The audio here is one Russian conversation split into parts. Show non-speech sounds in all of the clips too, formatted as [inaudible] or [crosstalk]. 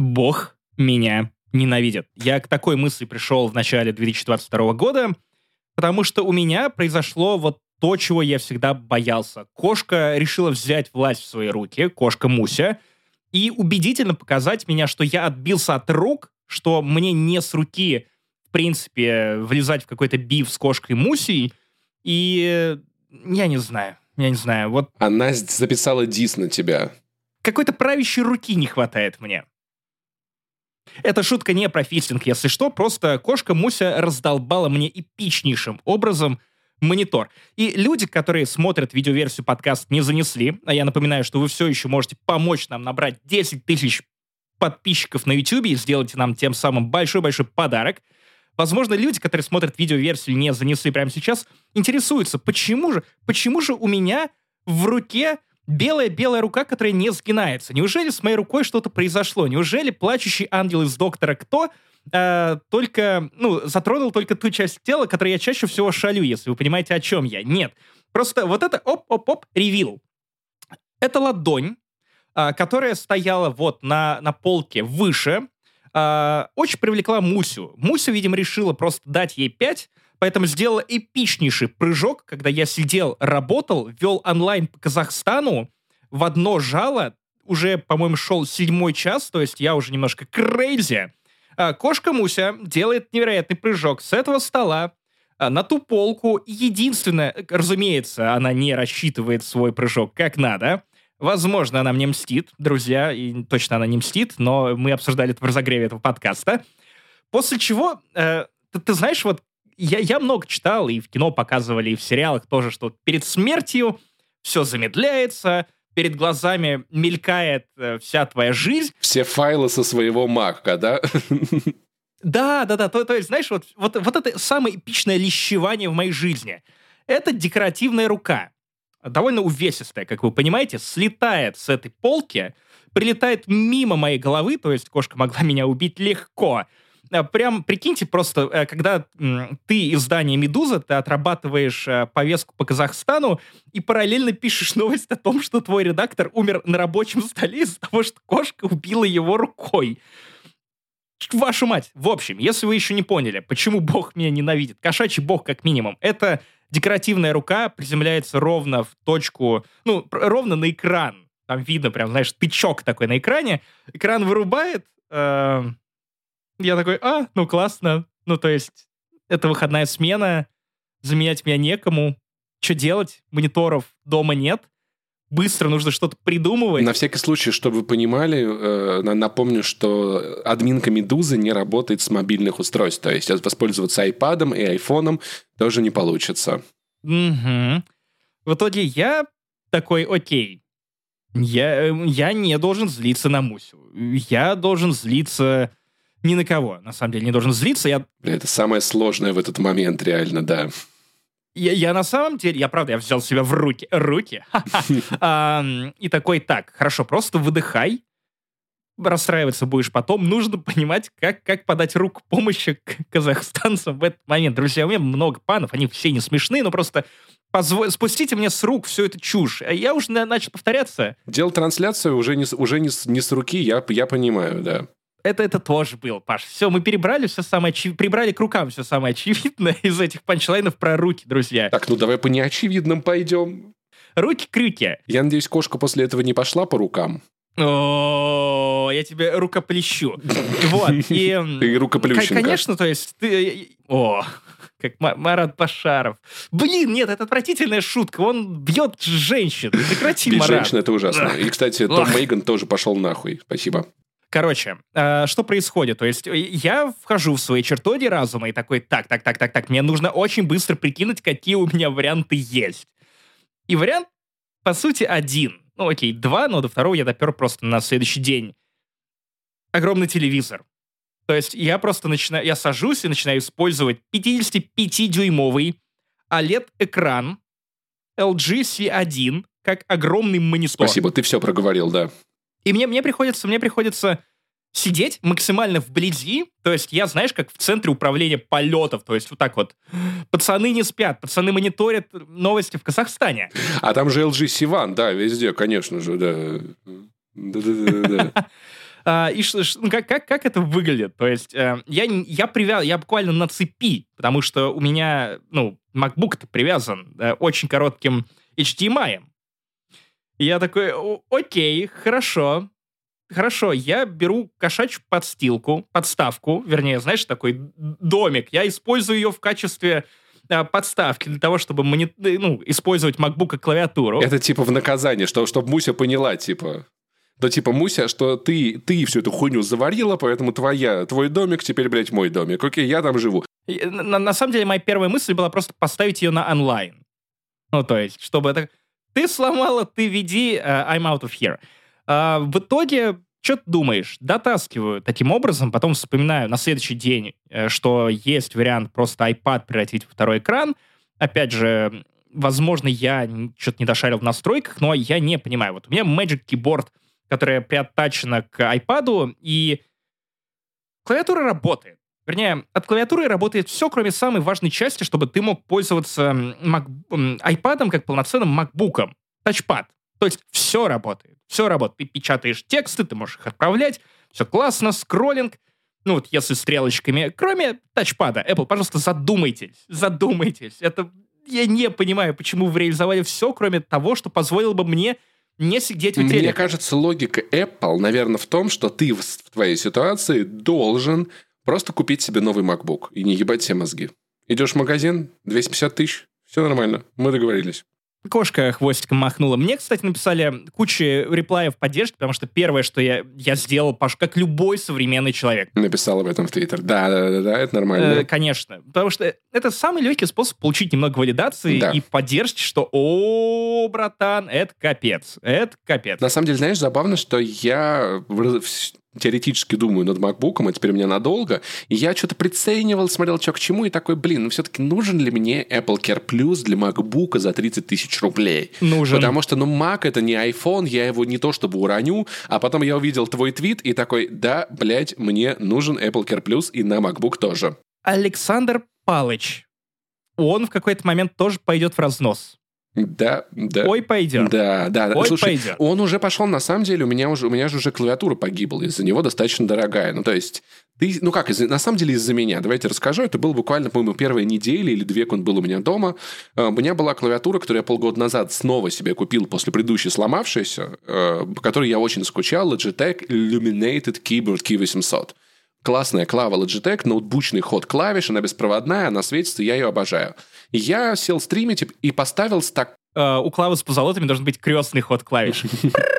Бог меня ненавидит. Я к такой мысли пришел в начале 2022 года, потому что у меня произошло вот то, чего я всегда боялся. Кошка решила взять власть в свои руки, кошка Муся, и убедительно показать меня, что я отбился от рук, что мне не с руки, в принципе, влезать в какой-то биф с кошкой Мусей, и я не знаю, я не знаю, вот... Она записала дис на тебя. Какой-то правящей руки не хватает мне. Эта шутка не про фистинг, если что, просто кошка Муся раздолбала мне эпичнейшим образом монитор. И люди, которые смотрят видеоверсию подкаста, не занесли, а я напоминаю, что вы все еще можете помочь нам набрать 10 тысяч подписчиков на YouTube и сделать нам тем самым большой-большой подарок. Возможно, люди, которые смотрят видеоверсию, не занесли прямо сейчас, интересуются, почему же, почему же у меня в руке белая-белая рука, которая не сгинается. Неужели с моей рукой что-то произошло? Неужели плачущий ангел из «Доктора Кто» э, только, ну, затронул только ту часть тела, которой я чаще всего шалю, если вы понимаете, о чем я? Нет. Просто вот это оп-оп-оп ревил. Это ладонь, э, которая стояла вот на, на полке выше, э, очень привлекла Мусю. Муся, видимо, решила просто дать ей 5, Поэтому сделала эпичнейший прыжок, когда я сидел, работал, вел онлайн по Казахстану, в одно жало, уже, по-моему, шел седьмой час, то есть я уже немножко крейзи. А кошка Муся делает невероятный прыжок с этого стола а, на ту полку. Единственное, разумеется, она не рассчитывает свой прыжок как надо. Возможно, она мне мстит, друзья, и точно она не мстит, но мы обсуждали это в разогреве этого подкаста. После чего, э, ты, ты знаешь, вот я, я много читал, и в кино показывали, и в сериалах тоже, что перед смертью все замедляется, перед глазами мелькает э, вся твоя жизнь. Все файлы со своего мака, да? Да, да, да. То, то есть, знаешь, вот, вот, вот это самое эпичное лещевание в моей жизни. Это декоративная рука. Довольно увесистая, как вы понимаете, слетает с этой полки, прилетает мимо моей головы, то есть кошка могла меня убить легко, прям прикиньте просто, э, когда ты издание «Медуза», ты отрабатываешь э, повестку по Казахстану и параллельно пишешь [laughs] новость о том, что твой редактор умер на рабочем столе из-за того, что кошка убила его рукой. Вашу мать. В общем, если вы еще не поняли, почему бог меня ненавидит, кошачий бог как минимум, это декоративная рука приземляется ровно в точку, ну, ровно на экран. Там видно прям, знаешь, тычок такой на экране. Экран вырубает, э, я такой, а, ну классно. Ну, то есть, это выходная смена, заменять меня некому. Что делать? Мониторов дома нет. Быстро нужно что-то придумывать. На всякий случай, чтобы вы понимали, э, напомню, что админка Медузы не работает с мобильных устройств. То есть воспользоваться iPad и iPhone тоже не получится. Угу. В итоге я такой, окей, я, э, я не должен злиться на Мусю. Я должен злиться ни на кого, на самом деле, не должен злиться. Я... Это самое сложное в этот момент, реально, да. Я, я на самом деле, я правда, я взял себя в руки, руки, [laughs] [laughs] и такой, так, хорошо, просто выдыхай, расстраиваться будешь потом, нужно понимать, как, как подать руку помощи к казахстанцам в этот момент. Друзья, у меня много панов, они все не смешные, но просто позво... спустите мне с рук всю эту чушь. Я уже начал повторяться. Делал трансляцию уже не, уже не, не с руки, я, я понимаю, да это, это тоже был, Паш. Все, мы перебрали все самое очевидное, прибрали к рукам все самое очевидное [laughs] из этих панчлайнов про руки, друзья. Так, ну давай по неочевидным пойдем. Руки-крюки. Я надеюсь, кошка после этого не пошла по рукам. О, я тебе рукоплещу. [laughs] Вот, и... Ты рукоплющенка. Конечно, то есть ты... О, как Марат Башаров. Блин, нет, это отвратительная шутка. Он бьет женщин. Прекрати, Марат. женщин это ужасно. И, кстати, Том Мейган тоже пошел нахуй. Спасибо. Короче, э, что происходит? То есть э, я вхожу в свои чертоги разума и такой, так, так, так, так, так, мне нужно очень быстро прикинуть, какие у меня варианты есть. И вариант, по сути, один. Ну, окей, два, но до второго я допер просто на следующий день. Огромный телевизор. То есть я просто начинаю, я сажусь и начинаю использовать 55-дюймовый OLED-экран LG C1 как огромный монитор. Спасибо, ты все проговорил, да. И мне, мне приходится, мне приходится сидеть максимально вблизи, то есть я, знаешь, как в центре управления полетов, то есть вот так вот. Пацаны не спят, пацаны мониторят новости в Казахстане. А там же LG Сиван, да, везде, конечно же, да. Да-да-да. [laughs] А, и ну, как, как, как это выглядит? То есть э, я, я, привяз, я буквально на цепи, потому что у меня, ну, MacBook-то привязан э, очень коротким HDMI. И я такой, окей, хорошо, хорошо, я беру кошачью подстилку, подставку, вернее, знаешь, такой домик, я использую ее в качестве э, подставки для того, чтобы мони... ну, использовать MacBook как клавиатуру. Это типа в наказание, что, чтобы Муся поняла, типа... То типа, Муся, что ты, ты всю эту хуйню заварила, поэтому твоя, твой домик теперь, блядь, мой домик. Окей, я там живу. На, на самом деле, моя первая мысль была просто поставить ее на онлайн. Ну, то есть, чтобы это... Ты сломала, ты веди, uh, I'm out of here. Uh, в итоге, что ты думаешь? Дотаскиваю таким образом, потом вспоминаю на следующий день, э, что есть вариант просто iPad превратить в второй экран. Опять же, возможно, я что-то не дошарил в настройках, но я не понимаю. Вот у меня Magic Keyboard — которая приоттачена к iPad, и клавиатура работает. Вернее, от клавиатуры работает все, кроме самой важной части, чтобы ты мог пользоваться Mac, iPad как полноценным MacBook. Тачпад. То есть все работает. Все работает. Ты печатаешь тексты, ты можешь их отправлять. Все классно, скроллинг. Ну вот если стрелочками. Кроме тачпада. Apple, пожалуйста, задумайтесь. Задумайтесь. Это я не понимаю, почему вы реализовали все, кроме того, что позволило бы мне не сидеть у телека. Мне кажется, логика Apple, наверное, в том, что ты в твоей ситуации должен просто купить себе новый MacBook и не ебать все мозги. Идешь в магазин, 250 тысяч, все нормально, мы договорились. Кошка хвостиком махнула. Мне, кстати, написали кучу реплаев поддержки, потому что первое, что я, я сделал, Паш, как любой современный человек. Написал об этом в Твиттер. Да, да, да, да, это нормально. Э, конечно. Потому что это самый легкий способ получить немного валидации да. и поддержки, что о, братан, это капец. Это капец. На самом деле, знаешь, забавно, что я теоретически думаю над MacBook, а теперь у меня надолго, и я что-то приценивал, смотрел, что к чему, и такой, блин, ну все-таки нужен ли мне Apple Care Plus для MacBook за 30 тысяч рублей? Нужен. Потому что, ну, Mac это не iPhone, я его не то чтобы уроню, а потом я увидел твой твит и такой, да, блядь, мне нужен Apple Care Plus и на MacBook тоже. Александр Палыч, он в какой-то момент тоже пойдет в разнос. Да, да. Ой, пойдет. Да, да. Ой, Слушай, пойдет. он уже пошел, на самом деле, у меня уже, у меня же уже клавиатура погибла, из-за него достаточно дорогая. Ну, то есть, ты, ну как, из, на самом деле из-за меня. Давайте расскажу. Это было буквально, по-моему, первая неделя или две, он был у меня дома. Uh, у меня была клавиатура, которую я полгода назад снова себе купил после предыдущей сломавшейся, uh, по которой я очень скучал, Logitech Illuminated Keyboard Key800. Классная клава Logitech, ноутбучный ход клавиш, она беспроводная, она светится, я ее обожаю. Я сел стримить и поставил стак... Uh, у клавы с позолотами должен быть крестный ход клавиш.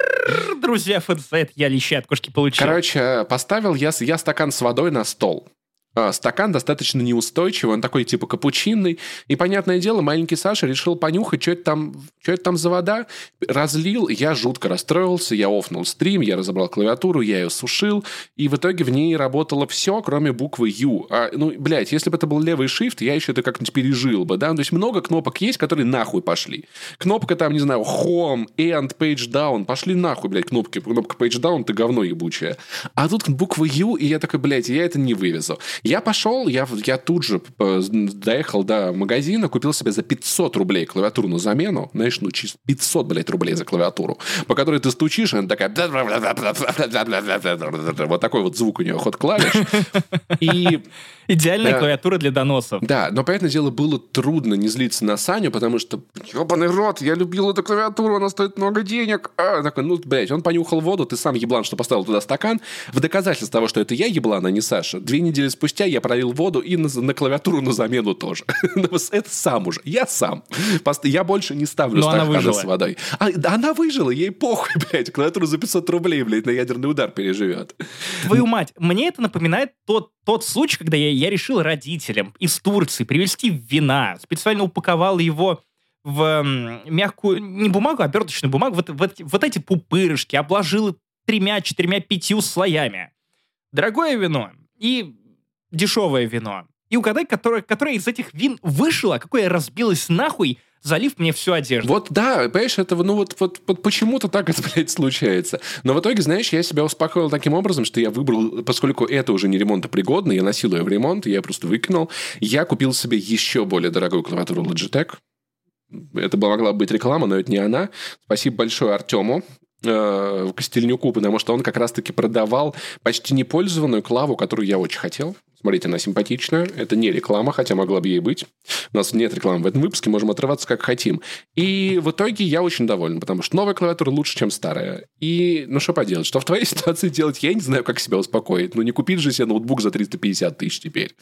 [laughs] Друзья, фэнсайт, я лещи от кошки получил. Короче, поставил я, я стакан с водой на стол. А, стакан достаточно неустойчивый, он такой типа капучинный. И, понятное дело, маленький Саша решил понюхать, что это там, что это там за вода. Разлил, я жутко расстроился, я офнул стрим, я разобрал клавиатуру, я ее сушил, и в итоге в ней работало все, кроме буквы U. А, ну, блядь, если бы это был левый shift, я еще это как-нибудь пережил бы, да? То есть много кнопок есть, которые нахуй пошли. Кнопка там, не знаю, Home, End, Page Down, пошли нахуй, блядь, кнопки. Кнопка Page Down, ты говно ебучее. А тут буква U, и я такой, блядь, я это не вывезу. Я пошел, я, я тут же э, доехал до магазина, купил себе за 500 рублей клавиатуру на замену. Знаешь, ну, чисто 500, блядь, рублей за клавиатуру, по которой ты стучишь, и она такая... Вот такой вот звук у нее, ход клавиш. И Идеальная да. клавиатура для доносов. Да, но, понятное дело, было трудно не злиться на Саню, потому что, ебаный рот, я любил эту клавиатуру, она стоит много денег. А, такой, ну, блядь, он понюхал воду, ты сам еблан, что поставил туда стакан. В доказательство того, что это я еблан, а не Саша, две недели спустя я пролил воду и на, на клавиатуру на замену тоже. [laughs] Ну, это сам уже, я сам. Я больше не ставлю стаканы с водой. А, она выжила, ей похуй, [laughs] блядь, клавиатуру за 500 рублей, блядь, на ядерный удар переживет. Твою мать, мне это напоминает тот, тот случай, когда я я решил родителям из Турции привезти вина, специально упаковал его в мягкую, не бумагу, а оберточную бумагу, вот, вот, вот эти пупырышки, обложил тремя, четырьмя, пятью слоями. Дорогое вино и дешевое вино. И угадай, которое, которое из этих вин вышло, какое разбилось нахуй, залив мне всю одежду. Вот да, понимаешь, это, ну вот, вот, вот почему-то так это, [laughs] блядь, случается. Но в итоге, знаешь, я себя успокоил таким образом, что я выбрал, поскольку это уже не ремонтопригодно, я носил ее в ремонт, я просто выкинул, я купил себе еще более дорогую клавиатуру Logitech. Это могла быть реклама, но это не она. Спасибо большое Артему. э, Костельнюку, потому что он как раз-таки продавал почти непользованную клаву, которую я очень хотел. Смотрите, она симпатичная. Это не реклама, хотя могла бы ей быть. У нас нет рекламы в этом выпуске, можем отрываться как хотим. И в итоге я очень доволен, потому что новая клавиатура лучше, чем старая. И, ну что поделать, что в твоей [laughs] ситуации делать, я не знаю, как себя успокоить. Ну не купить же себе ноутбук за 350 тысяч теперь.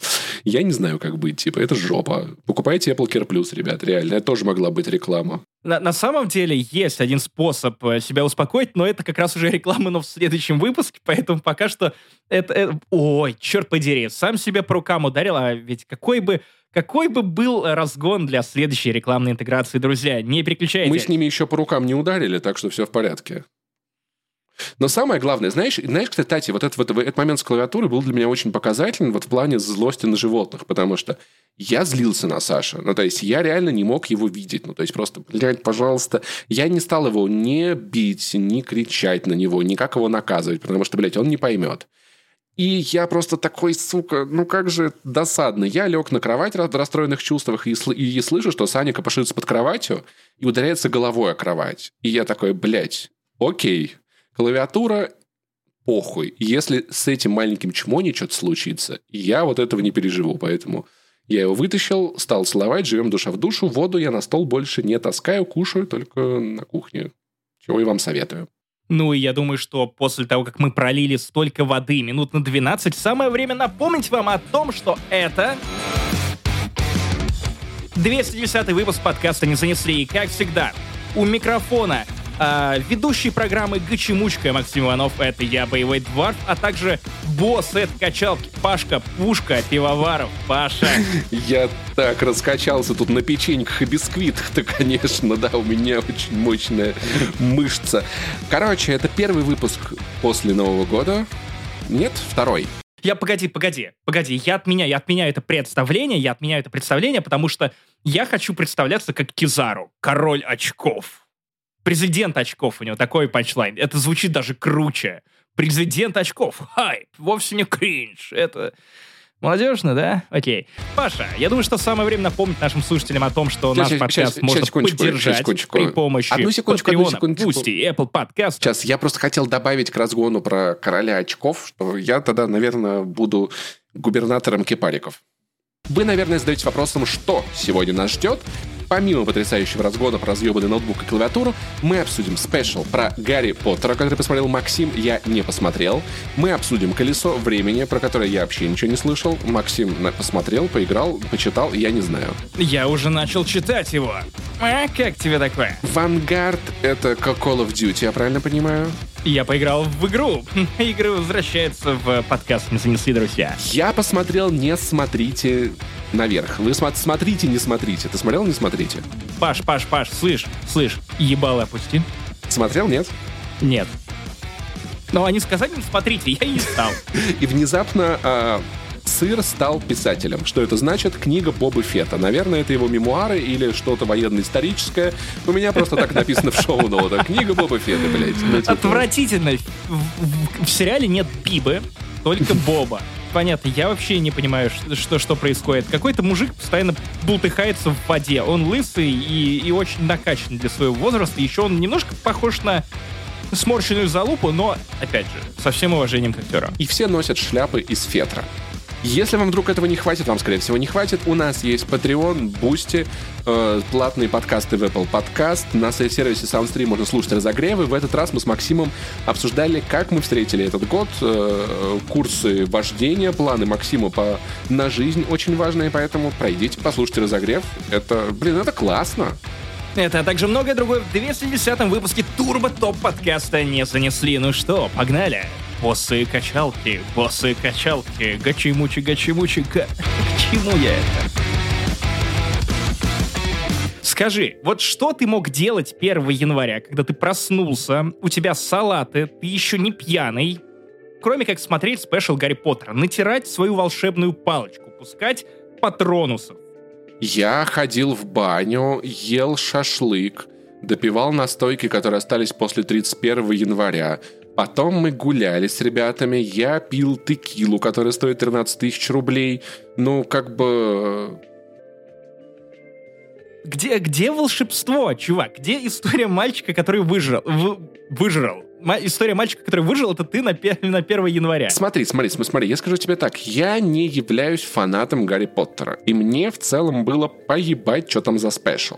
Я не знаю, как быть. Типа, это жопа. Покупайте Apple Care Plus, ребят, реально. Это тоже могла быть реклама. На, на самом деле есть один способ э, себя успокоить, но это как раз уже [laughs] реклама, но в следующем выпуске, поэтому пока что это... это ой, черт подери, сам себя по рукам ударил, а ведь какой бы какой бы был разгон для следующей рекламной интеграции, друзья? Не переключайтесь. Мы с ними еще по рукам не ударили, так что все в порядке. Но самое главное, знаешь, знаешь, кстати, вот этот, вот этот момент с клавиатурой был для меня очень показательный вот в плане злости на животных, потому что я злился на Саша. Ну, то есть, я реально не мог его видеть. Ну, то есть, просто, блядь, пожалуйста. Я не стал его не бить, не кричать на него, никак его наказывать, потому что, блядь, он не поймет. И я просто такой, сука, ну как же досадно. Я лег на кровать в расстроенных чувствах и, сл- и слышу, что Саня копошится под кроватью и ударяется головой о кровать. И я такой, блядь, окей. Клавиатура похуй. Если с этим маленьким чмони что-то случится, я вот этого не переживу. Поэтому я его вытащил, стал целовать, живем душа в душу. Воду я на стол больше не таскаю, кушаю только на кухне. Чего и вам советую. Ну и я думаю, что после того, как мы пролили столько воды минут на 12, самое время напомнить вам о том, что это... 210 выпуск подкаста «Не занесли». И, как всегда, у микрофона а, ведущий программы Гачемучка Максим Иванов, это я, Боевой Дварф, а также босс этой качалки Пашка Пушка Пивоваров. Паша. [laughs] Я так раскачался тут на печеньках и бисквитах-то, конечно, да, у меня очень мощная мышца. Короче, это первый выпуск после Нового года. Нет, второй. Я, погоди, погоди, погоди, я отменяю, я отменяю это представление, я отменяю это представление, потому что я хочу представляться как Кизару, король очков. Президент очков у него такой панчлайн. Это звучит даже круче. Президент очков. Хайп. Вовсе не кринж. Это... Молодежно, да? Окей. Паша, я думаю, что самое время напомнить нашим слушателям о том, что Сейчас, наш подкаст сейчас, можно сейчас, поддержать секундочку. при помощи Одну секундочку, одну Patreon, секундочку. Boosty, Apple Podcast. Сейчас я просто хотел добавить к разгону про короля очков, что я тогда, наверное, буду губернатором кипариков. Вы, наверное, задаетесь вопросом, что сегодня нас ждет. Помимо потрясающего разгона про разъебанный ноутбук и клавиатуру, мы обсудим спешл про Гарри Поттера, который посмотрел Максим, я не посмотрел. Мы обсудим «Колесо времени», про которое я вообще ничего не слышал. Максим посмотрел, поиграл, почитал, я не знаю. Я уже начал читать его. А как тебе такое? «Вангард» — это как Call of Duty, я правильно понимаю? Я поиграл в игру. [laughs] Игры возвращаются в подкаст «Не занесли, друзья». Я посмотрел «Не смотрите наверх». Вы смо- смотрите, не смотрите. Ты смотрел, не смотрите? Паш, Паш, Паш, слышь, слышь, ебало опусти. Смотрел, нет? Нет. Но они сказали, смотрите, я не стал. [laughs] И внезапно а, Сыр стал писателем. Что это значит? Книга Боба Фета. Наверное, это его мемуары или что-то военно-историческое. У меня просто так написано в шоу-ноутах. Книга Боба Фета, блядь. Отвратительно. В, в- в сериале нет Бибы, только Боба. Понятно, я вообще не понимаю, что, что происходит. Какой-то мужик постоянно бултыхается в воде. Он лысый и, и очень накачанный для своего возраста. Еще он немножко похож на сморщенную залупу, но, опять же, со всем уважением к актеру. И все носят шляпы из фетра. Если вам вдруг этого не хватит, вам, скорее всего, не хватит, у нас есть Patreon, Boosty, э, платные подкасты в Apple Podcast, на сервисе SoundStream можно слушать разогревы. В этот раз мы с Максимом обсуждали, как мы встретили этот год, э, курсы вождения, планы Максима по, на жизнь очень важные, поэтому пройдите, послушайте разогрев. Это, блин, это классно. Это, а также многое другое в 210 выпуске Турбо Топ подкаста не занесли. Ну что, погнали. Боссы качалки, боссы качалки, гачи-мучи, гачи-мучи, га- [laughs] к чему я это? Скажи, вот что ты мог делать 1 января, когда ты проснулся, у тебя салаты, ты еще не пьяный, кроме как смотреть спешл Гарри Поттера, натирать свою волшебную палочку, пускать патронусов. Я ходил в баню, ел шашлык, допивал настойки, которые остались после 31 января. Потом мы гуляли с ребятами, я пил текилу, которая стоит 13 тысяч рублей. Ну, как бы... Где, где волшебство, чувак? Где история мальчика, который выжил? В, выжрал? История мальчика, который выжил, это ты на, на 1 января. Смотри, смотри, см- смотри, я скажу тебе так, я не являюсь фанатом Гарри Поттера, и мне в целом было поебать, что там за спешл.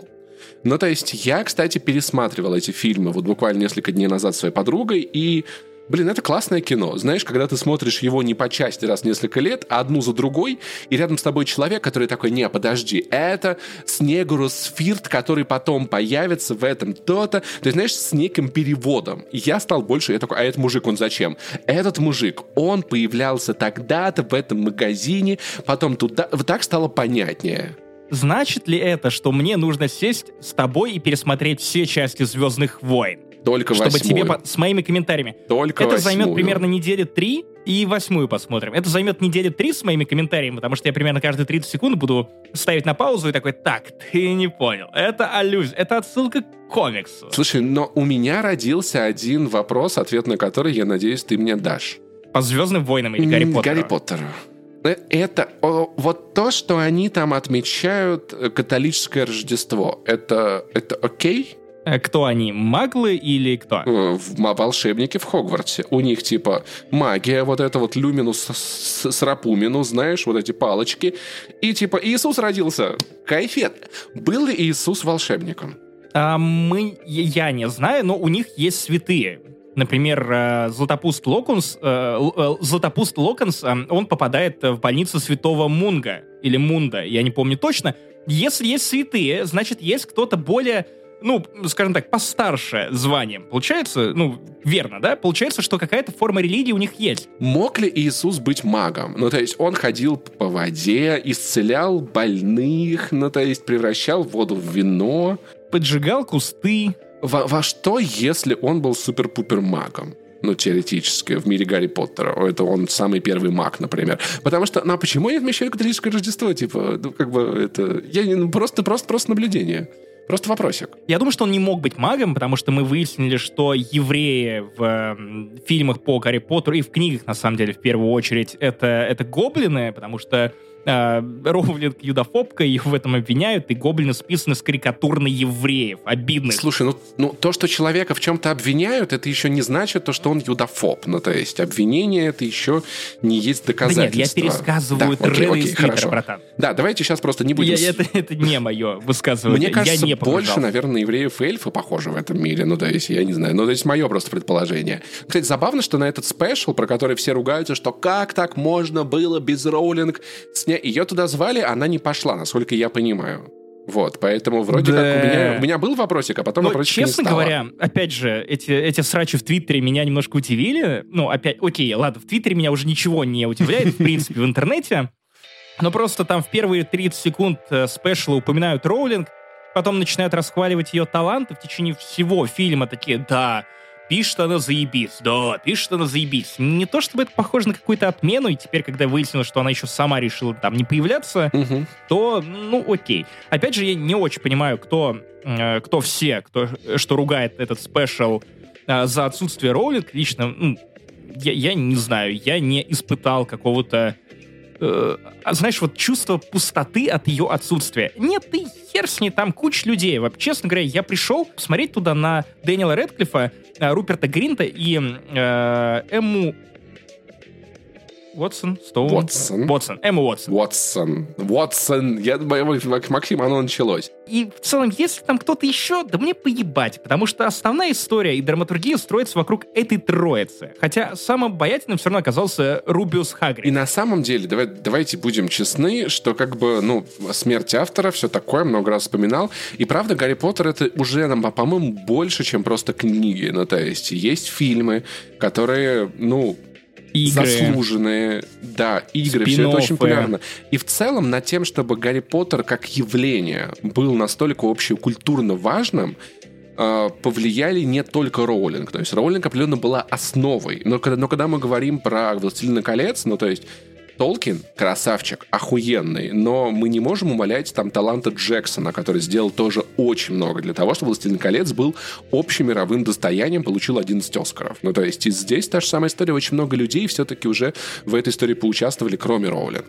Ну, то есть, я, кстати, пересматривал эти фильмы вот буквально несколько дней назад своей подругой, и Блин, это классное кино. Знаешь, когда ты смотришь его не по части раз в несколько лет, а одну за другой, и рядом с тобой человек, который такой, не, подожди, это Снегурус Фирт, который потом появится в этом то-то. То есть, знаешь, с неким переводом. И я стал больше, я такой, а этот мужик, он зачем? Этот мужик, он появлялся тогда-то в этом магазине, потом туда... Вот так стало понятнее. Значит ли это, что мне нужно сесть с тобой и пересмотреть все части «Звездных войн»? Только чтобы восьмую. тебе по- с моими комментариями. Только это восьмую. займет примерно недели три, и восьмую посмотрим. Это займет недели три с моими комментариями, потому что я примерно каждые 30 секунд буду ставить на паузу и такой, так, ты не понял. Это аллюзия, это отсылка к комиксу. Слушай, но у меня родился один вопрос, ответ на который, я надеюсь, ты мне дашь. По «Звездным войнам» или «Гарри Поттеру». Гарри Поттеру. Это вот то, что они там отмечают э, католическое Рождество. Это это окей? Э, Кто они, маглы или кто? Э, В ма- волшебники в Хогвартсе. У них типа магия, вот это вот люминус с, рапуминус, знаешь, вот эти палочки. И типа Иисус родился. Кайфет. Был ли Иисус волшебником? А мы, я не знаю, но у них есть святые. Например, э, Златопуст Локонс, э, э, Златопуст Локонс, он попадает в больницу святого Мунга, или Мунда, я не помню точно. Если есть святые, значит, есть кто-то более, ну, скажем так, постарше званием. Получается, ну, верно, да? Получается, что какая-то форма религии у них есть. Мог ли Иисус быть магом? Ну, то есть он ходил по воде, исцелял больных, ну, то есть превращал воду в вино. Поджигал кусты. Во, во что, если он был супер-пупер магом? Ну, теоретически, в мире Гарри Поттера. Это он самый первый маг, например. Потому что, ну, а почему я отмечаю католическое Рождество? Типа, ну, как бы, это... Я не- ну, просто, просто, просто наблюдение. Просто вопросик. Я думаю, что он не мог быть магом, потому что мы выяснили, что евреи в м, фильмах по Гарри Поттеру и в книгах, на самом деле, в первую очередь, это, это гоблины, потому что э, Роулинг юдофобка, их в этом обвиняют, и гоблины списаны с карикатур на евреев, обидных. Слушай, ну, ну, то, что человека в чем-то обвиняют, это еще не значит то, что он юдофоб. Ну, то есть обвинение это еще не есть да нет, доказательство. я пересказываю Да, окей, окей, хорошо. братан. Да, давайте сейчас просто не будем... Я- это, это не мое высказывание. Мне кажется, я не больше, наверное, на евреев и эльфы похожи в этом мире. Ну, то есть, я не знаю. Ну, то есть, мое просто предположение. Кстати, забавно, что на этот спешл, про который все ругаются, что как так можно было без Роулинг снять... Ее туда звали, она не пошла, насколько я понимаю. Вот, поэтому вроде Да. как у меня, у меня был вопросик, а потом Но, вопросика не честно стало. говоря, опять же, эти, эти срачи в Твиттере меня немножко удивили. Ну, опять, окей, ладно, в Твиттере меня уже ничего не удивляет, в принципе, в интернете. Но просто там в первые 30 секунд э, спешла упоминают Роулинг, потом начинают расхваливать ее таланты в течение всего фильма. Такие, да, пишет она заебись, да, пишет она заебись. Не то чтобы это похоже на какую-то отмену, и теперь, когда выяснилось, что она еще сама решила там не появляться, Мгм. то, ну, окей. Опять же, я не очень понимаю, кто, э, кто все, кто, что ругает этот спешл э, за отсутствие Роулинг. Лично, ну, я, я не знаю, я не испытал какого-то э, а знаешь, вот чувство пустоты от ее отсутствия. Нет, ты хер с ней, там куча людей. Вот, честно говоря, я пришел посмотреть туда на Дэниела Редклиффа, э, Руперта Гринта и э, Эмму Уотсон, Стоун. Уотсон. Уотсон, Эмму Уотсон. Уотсон. Уотсон. Я думаю, Мак- Максим, оно началось. И в целом, если там кто-то еще, да мне поебать, потому что основная история и драматургия строится вокруг этой троицы. Хотя самым обаятельным все равно оказался Рубиус И Хагрид. на самом деле, давай, давайте будем честны, что как бы, ну, смерть автора, все такое, много раз вспоминал. И правда, Гарри Поттер это уже, нам, по-моему, больше, чем просто книги. Ну, то есть, есть фильмы, которые, ну, Игры. заслуженные, да, игры, все это очень популярно. И в целом над тем, чтобы Гарри Поттер как явление был настолько общекультурно важным, э, повлияли не только Роулинг. То есть Роулинг определенно была основой. Но когда, но когда мы говорим про «Властелина колец», ну то есть Толкин красавчик, охуенный, но мы не можем умалять там таланта Джексона, который сделал тоже очень много для того, чтобы «Властелин колец» был общемировым достоянием, получил 11 Оскаров. Ну, то есть и здесь та же самая история. Очень много людей все-таки уже в этой истории поучаствовали, кроме Роулинг.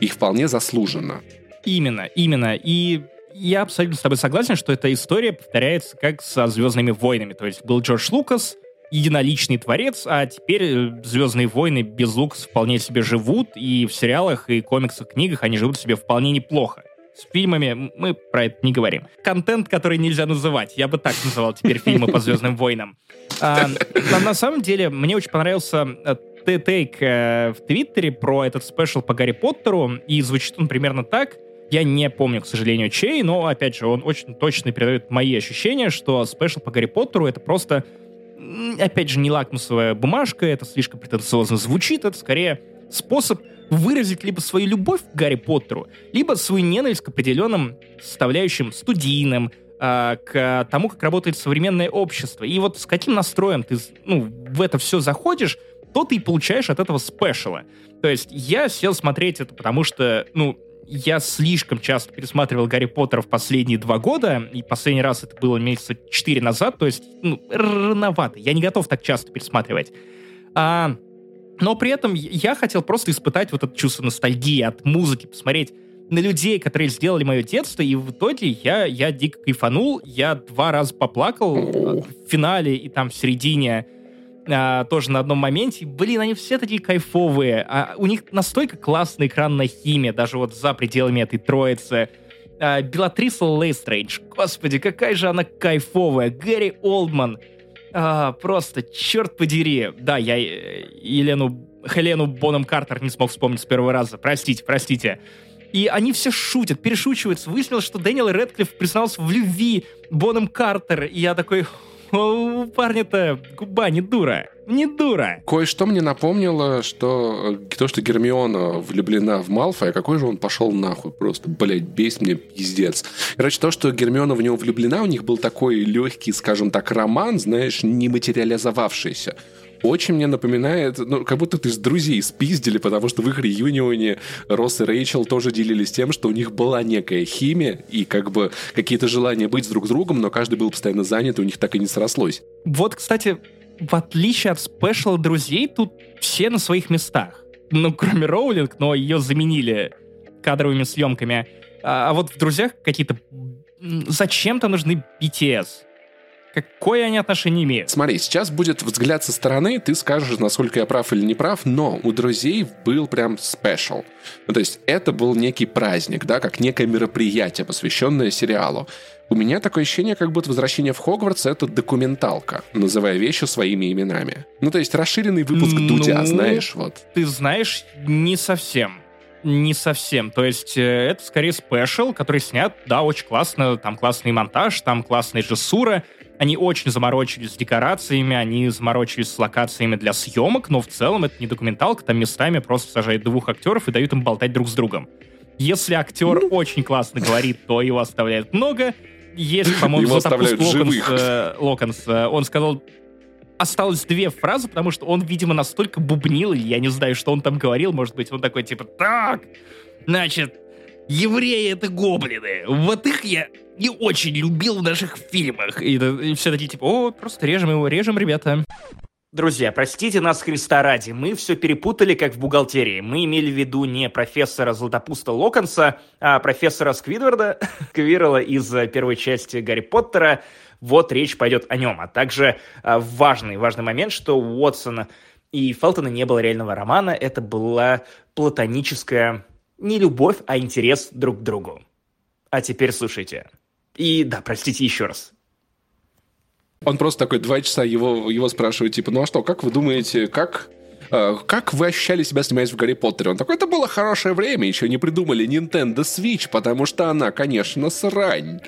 И вполне заслуженно. Именно, именно. И я абсолютно с тобой согласен, что эта история повторяется как со «Звездными войнами». То есть был Джордж Лукас, единоличный творец, а теперь э, «Звездные войны» без Лукаса вполне себе живут, и в сериалах, и комиксах, книгах они живут себе вполне неплохо. С фильмами мы про это не говорим. Контент, который нельзя называть. Я бы так называл теперь фильмы по «Звездным войнам». А, на самом деле, мне очень понравился э, take э, в Твиттере про этот special по Гарри Поттеру, и звучит он примерно так. Я не помню, к сожалению, чей, но, опять же, он очень точно передает мои ощущения, что special по Гарри Поттеру — это просто опять же, не лакмусовая бумажка, это слишком претенциозно звучит, это скорее способ выразить либо свою любовь к Гарри Поттеру, либо свою ненависть к определенным составляющим студийным, э, к тому, как работает современное общество. И вот с каким настроем ты ну, в это все заходишь, то ты и получаешь от этого спешала. То есть я сел смотреть это, потому что, ну, я слишком часто пересматривал Гарри Поттера в последние два года, и последний раз это было месяца четыре назад, то есть, ну, рановато. Я не готов так часто пересматривать. А, но при этом я хотел просто испытать вот это чувство ностальгии от музыки, посмотреть на людей, которые сделали мое детство, и в итоге я, я дико кайфанул, я два раза поплакал в финале и там в середине а, тоже на одном моменте. Блин, они все такие кайфовые. А у них настолько классная экранная химия, даже вот за пределами этой троицы. А, Белатриса Лейстрейдж, господи, какая же она кайфовая. Гэри Олдман, а, просто, черт подери. Да, я э, Елену, Хелену Боном Картер не смог вспомнить с первого раза. Простите, простите. И они все шутят, перешучиваются. Выяснилось, что Дэниел Редклифф признался в любви Боном Картер. И я такой, у парня-то губа не дура. Не дура. Кое-что мне напомнило, что э, то, что Гермиона влюблена в Малфоя, какой же он пошел нахуй просто, блядь, бесит мне пиздец. Короче, то, что Гермиона в него влюблена, у них был такой легкий, скажем так, роман, знаешь, не материализовавшийся очень мне напоминает, ну, как будто ты с друзей спиздили, потому что в их реюнионе Росс и Рэйчел тоже делились тем, что у них была некая химия и как бы какие-то желания быть друг с другом, но каждый был постоянно занят, и у них так и не срослось. Вот, кстати, в отличие от special друзей, тут все на своих местах. Ну, кроме Роулинг, но ее заменили закадровыми съемками. А, а вот в «Друзьях» какие-то зачем-то нужны BTS. Какое они отношение имеют? Смотри, сейчас будет взгляд со стороны, ты скажешь, насколько я прав или не прав, но у друзей был прям special. Ну, то есть это был некий праздник, да, как некое мероприятие, посвященное сериалу. У меня такое ощущение, как будто «Возвращение в Хогвартс» — это документалка, называя вещи своими именами. Ну, то есть расширенный выпуск ну, Дудя, знаешь, вот. Ты знаешь, не совсем не совсем. То есть э, это скорее спешл, который снят, да, очень классно, там классный монтаж, там классная режиссура, они очень заморочились с декорациями, они заморочились с локациями для съемок, но в целом это не документалка, там местами просто сажают двух актеров и дают им болтать друг с другом. Если актер очень классно говорит, то его оставляют много. Есть, [laughs] по-моему, Златопуст Локонс, э, Локонс, э, он сказал, осталось две фразы, потому что он, видимо, настолько бубнил, или я не знаю, что он там говорил, может быть, он такой, типа, так, значит, евреи — это гоблины, вот их я не очень любил в наших фильмах. И, и все такие, типа, о, просто режем его, режем, ребята. Друзья, простите нас Христа ради, мы все перепутали, как в бухгалтерии. Мы имели в виду не профессора Златопуста Локонса, а профессора Сквидварда, [laughs] Квирла из э, первой части Гарри Поттера. Вот речь пойдет о нем. А также а, важный, важный момент, что у Уотсона и Фелтона не было реального романа. Это была платоническая не любовь, а интерес друг к другу. А теперь слушайте. И да, простите еще раз. Он просто такой два часа его, его спрашивает, типа, ну а что, как вы думаете, как как вы ощущали себя, снимаясь в Гарри Поттере? Он такой, это было хорошее время, еще не придумали Nintendo Switch, потому что она, конечно, срань.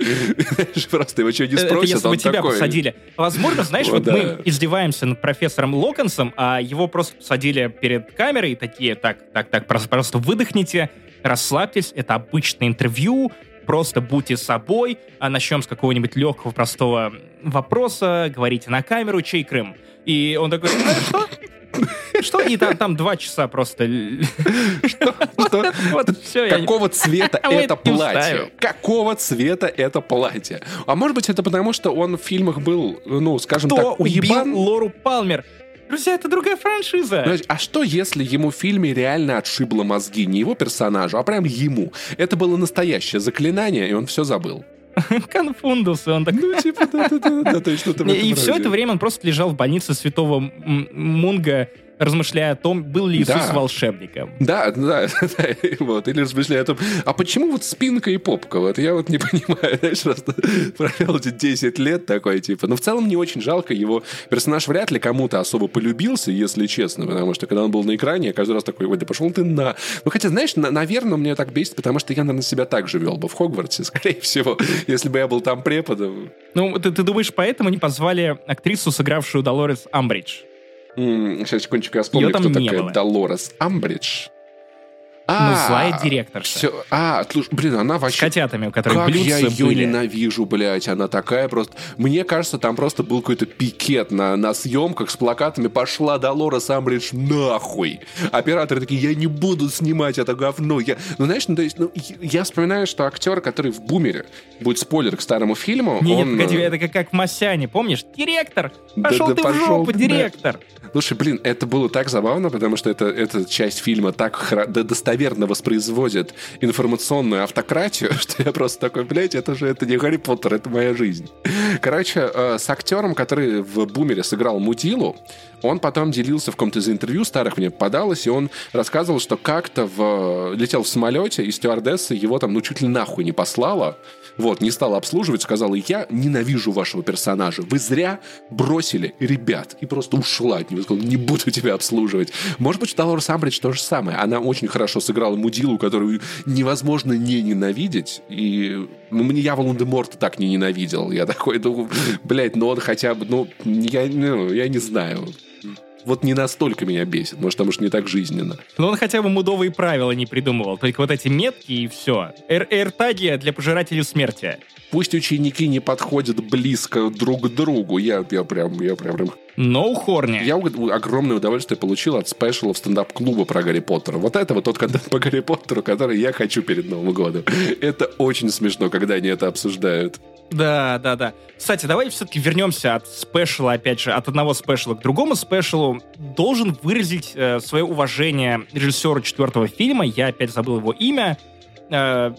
Просто его что не спросят, Это если бы тебя посадили. Возможно, знаешь, вот мы издеваемся над профессором Локонсом, а его просто посадили перед камерой и такие, так, так, так, просто выдохните, расслабьтесь, это обычное интервью, просто будьте собой, а начнем с какого-нибудь легкого, простого вопроса, говорите на камеру, чей Крым? И он такой, «Э, что? Что? И там, там два часа просто... Что? [laughs] Что? Вот, все, Какого цвета [laughs] а это платье? Какого цвета это платье? А может быть, это потому, что он в фильмах был, ну, скажем так, уебан? Лору Палмер? Друзья, это другая франшиза. Знаешь, а что, если ему в фильме реально отшибло мозги? Не его персонажу, а прям ему. Это было настоящее заклинание, и он все забыл. [laughs] Конфундус, и он так... Ну, типа, да-да-да, то есть что-то в И все это время он просто лежал в больнице святого Мунга, размышляя о том, был ли Иисус Да. волшебником. Да, да, [laughs] да, вот, или размышляя о том, а почему вот спинка и попка, вот я вот не [laughs] понимаю, знаешь, просто провел эти 10 лет такой, типа, но в целом не очень жалко, его персонаж вряд ли кому-то особо полюбился, если честно, потому что когда он был на экране, я каждый раз такой, ой, да пошел ты на... Ну, хотя, знаешь, на- наверное, мне так бесит, потому что я, наверное, себя так же вел бы в Хогвартсе, [laughs] скорее всего, если бы я был там преподом. Ну, ты, ты думаешь, поэтому не позвали актрису, сыгравшую Долорес Амбридж? Сейчас, секундочку, я вспомню, кто такая было. Долорес Амбридж. Злая директорша. Все, а, слушай, блин, она С вообще котятами, у которых Как я ее были. ненавижу, блядь, она такая просто... Мне кажется, там просто был какой-то пикет на, на съемках с плакатами «Пошла Долорес Амбридж нахуй!» Операторы такие «Я не буду снимать это говно!» я... Ну, знаешь, ну, то есть, ну, я вспоминаю, что актер, который в «Бумере», будет спойлер к старому фильму, Не, он... нет, погоди, э, это как, как в Масяне, помнишь? Директор! Да- Пошел да ты в пошел жопу, ты, да. директор! Слушай, блин, это было так забавно, потому что это, эта часть фильма так хра- да, достоверно воспроизводит информационную автократию, [laughs] что я просто такой, блядь, это же это не Гарри Поттер, это моя жизнь. Короче, э, с актером, который в «Бумере» сыграл Мудилу, он потом делился в каком-то из интервью старых мне попадалось, и он рассказывал, что как-то в... летел в самолете, и стюардесса его там, ну, чуть ли нахуй не послала, вот, не стала обслуживать, сказала, я ненавижу вашего персонажа, вы зря бросили ребят, и просто ушла от него, сказала, не буду тебя обслуживать. Может быть, Долорес Амбридж то же самое, она очень хорошо сыграла Мудилу, которую невозможно не ненавидеть, и ну, мне я Волан-де-Морта так не ненавидел, я такой, ну, блядь, ну он хотя бы, ну, я, ну, я не знаю, вот не настолько меня бесит, может, потому что не так жизненно. Но он хотя бы мудовые правила не придумывал. Только вот эти метки и все. Эртаги для пожирателей смерти. Пусть ученики не подходят близко друг к другу, я, я прям, я прям, прям Но у Хорни. Я огромное удовольствие получил от спешалов стендап-клуба про Гарри Поттера. Вот это вот тот контент по Гарри Поттеру, который я хочу перед Новым годом. Это очень смешно, когда они это обсуждают. Да, да, да. Кстати, давай все-таки вернемся от спешала, опять же, от одного спешала к другому спешалу. Должен выразить э, свое уважение режиссеру четвертого фильма. Я опять забыл его имя. Э,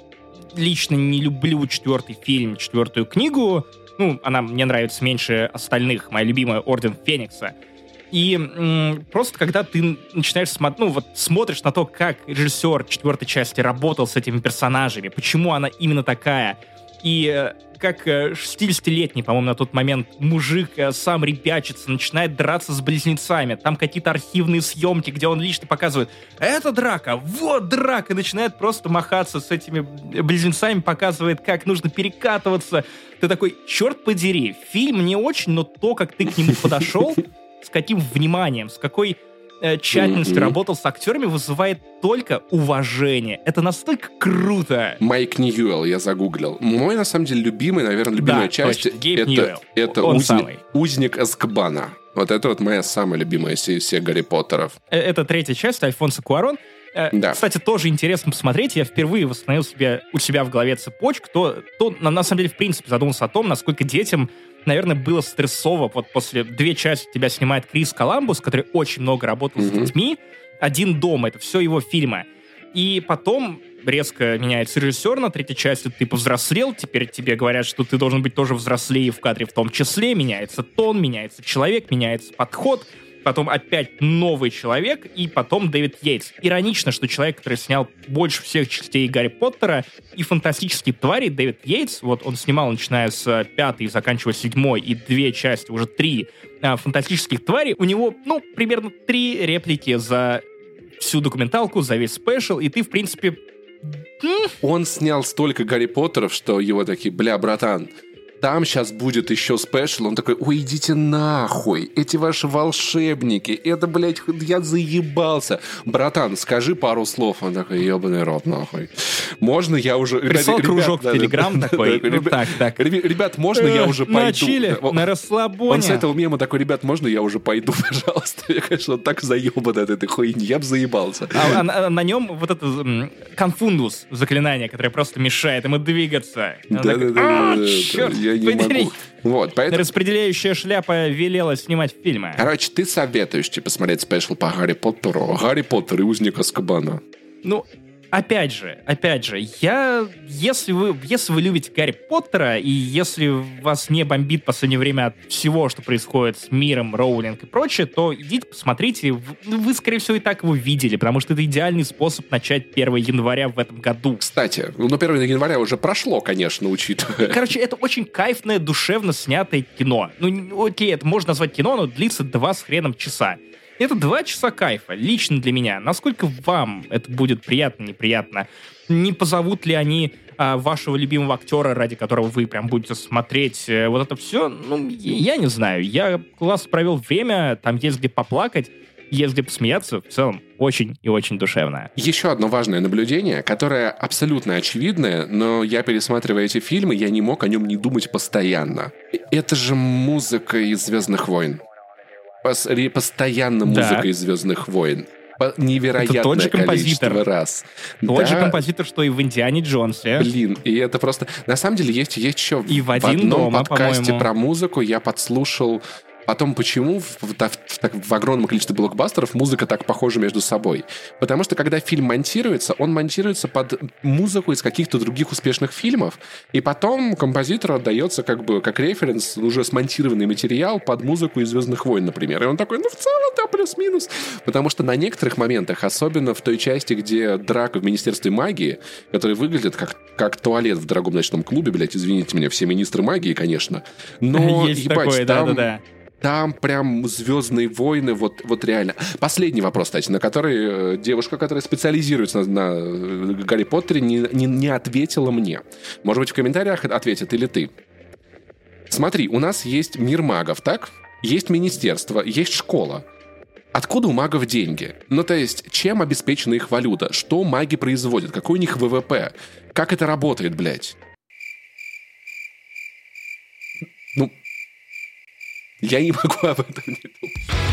лично не люблю четвертый фильм, четвертую книгу. Ну, она мне нравится меньше остальных. Моя любимая Орден Феникса. И м, просто когда ты начинаешь смотреть, ну вот смотришь на то, как режиссер четвертой части работал с этими персонажами, почему она именно такая, и э, как э, 60-летний, по-моему, на тот момент мужик э, сам ребячится, начинает драться с близнецами. Там какие-то архивные съемки, где он лично показывает, это драка, вот драка, и начинает просто махаться с этими близнецами, показывает, как нужно перекатываться. Ты такой, черт подери, фильм не очень, но то, как ты к нему подошел, с каким вниманием, с какой э, тщательностью Мгм. работал с актерами, вызывает только уважение. Это настолько круто. Майк Ньюэлл я загуглил. Мой, на самом деле, любимый, наверное, любимая Да, часть точно, Гейб это, Ньюэлл. это Он узни- самый. узник Азкабана. Вот это вот моя самая любимая из всех Гарри Поттеров. Э, Это третья часть Альфонса Куарон. Э, Да. Кстати, тоже интересно посмотреть. Я впервые восстановил себе, у себя в голове цепочку. То, то, на, на самом деле, в принципе, задумался о том, насколько детям, наверное, было стрессово. Вот после две части тебя снимает Крис Коламбус, который очень много работал с Мгм. детьми. «Один дом» — это все его фильмы. И потом резко меняется режиссер на третьей части, ты повзрослел, теперь тебе говорят, что ты должен быть тоже взрослее в кадре в том числе, меняется тон, меняется человек, меняется подход, потом опять новый человек, и потом Дэвид Йейтс. Иронично, что человек, который снял больше всех частей Гарри Поттера и фантастические твари, Дэвид Йейтс, вот он снимал, начиная с э, пятой заканчивая седьмой, и две части, уже три а, фантастических тварей, у него, ну, примерно три реплики за всю документалку, за весь спешл, и ты, в принципе, Он снял столько Гарри Поттеров, что его такие, бля, братан, там сейчас будет еще спешл. Он такой, ой, идите нахуй, эти ваши волшебники, это, блядь, я заебался. Братан, скажи пару слов. Он такой, ебаный рот, нахуй. Можно я уже... прислал Ребят, кружок в да, да, Телеграм да, такой, да, ну ребят, так, так. ребят, Ребят, можно я уже На пойду? чиле, Да, на Он расслабоне. с этого мема такой, ребят, можно я уже пойду, [laughs] пожалуйста? Я, конечно, он так заебан от этой хуйни, я бы заебался. А, а на, на нем вот это конфундус заклинание, которое просто мешает ему двигаться. Он такой, «А, Да-да-да. черт Я не могу. Вот, поэтому... Распределяющая шляпа велела снимать фильмы. Короче, ты советуешь, типа, смотреть спешл по Гарри Поттеру. Гарри Поттер и узник Аскабана. Ну, опять же, опять же, я, если вы, если вы любите Гарри Поттера, и если вас не бомбит в последнее время от всего, что происходит с миром, Роулинг и прочее, то идите посмотрите. Вы, скорее всего, и так его видели, потому что это идеальный способ начать 1 января в этом году. Кстати, ну, 1 января уже прошло, конечно, учитывая. Короче, это очень кайфное, душевно снятое кино. Ну, окей, это можно назвать кино, но длится два с хреном часа. Это два часа кайфа, лично для меня. Насколько вам это будет приятно, неприятно? Не позовут ли они а, вашего любимого актера, ради которого вы прям будете смотреть э, вот это все? Ну, я не знаю. Я класс провел время, там есть где поплакать, есть где посмеяться. В целом, очень и очень душевно. Еще одно важное наблюдение, которое абсолютно очевидное, но я, пересматривая эти фильмы, я не мог о нем не думать постоянно. Это же музыка из «Звездных войн» постоянно музыка из Звездных войн. Невероятное это тот же композитор. раз. Тот да. же композитор, что и в Индиане Джонсе. Блин, и это просто... На самом деле есть, есть еще и в, в одном дома, подкасте про музыку я подслушал о том, почему в, в, в, в огромном количестве блокбастеров музыка так похожа между собой. Потому что когда фильм монтируется, он монтируется под музыку из каких-то других успешных фильмов, и потом композитору отдается как бы как референс уже смонтированный материал под музыку из «Звездных войн», например. И он такой, ну, в целом, да, плюс-минус. Потому что на некоторых моментах, особенно в той части, где драка в Министерстве магии, который выглядит как, как туалет в дорогом ночном клубе, блядь, извините меня, все министры магии, конечно. Но, [laughs] Есть ебать, такое, там... Да, да, да там прям Звездные войны, вот, вот реально. Последний вопрос, кстати, на который э, девушка, которая специализируется на, на э, Гарри Поттере, не, не, не ответила мне. Может быть, в комментариях ответит или ты. Смотри, у нас есть мир магов, так? Есть министерство, есть школа. Откуда у магов деньги? Ну, то есть, чем обеспечена их валюта? Что маги производят? Какой у них ВВП? Как это работает, блядь? Я не могу об этом не думать.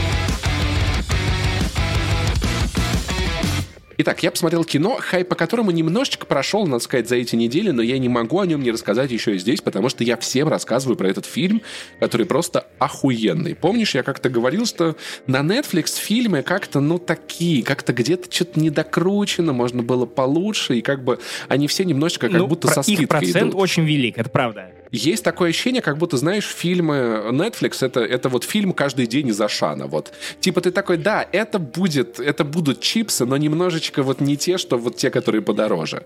Итак, я посмотрел кино, хайп по которому немножечко прошел, надо сказать, за эти недели, но я не могу о нем не рассказать еще и здесь, потому что я всем рассказываю про этот фильм, который просто охуенный. Помнишь, я как-то говорил, что на Netflix фильмы как-то, ну, такие, как-то где-то что-то недокручено, можно было получше, и как бы они все немножечко как ну, будто со скидкой их процент идут. очень велик, это правда. Есть такое ощущение, как будто, знаешь, фильмы Netflix это, это вот фильм каждый день из Ашана. Вот. Типа ты такой, да, это будет, это будут чипсы, но немножечко вот не те, что вот те, которые подороже.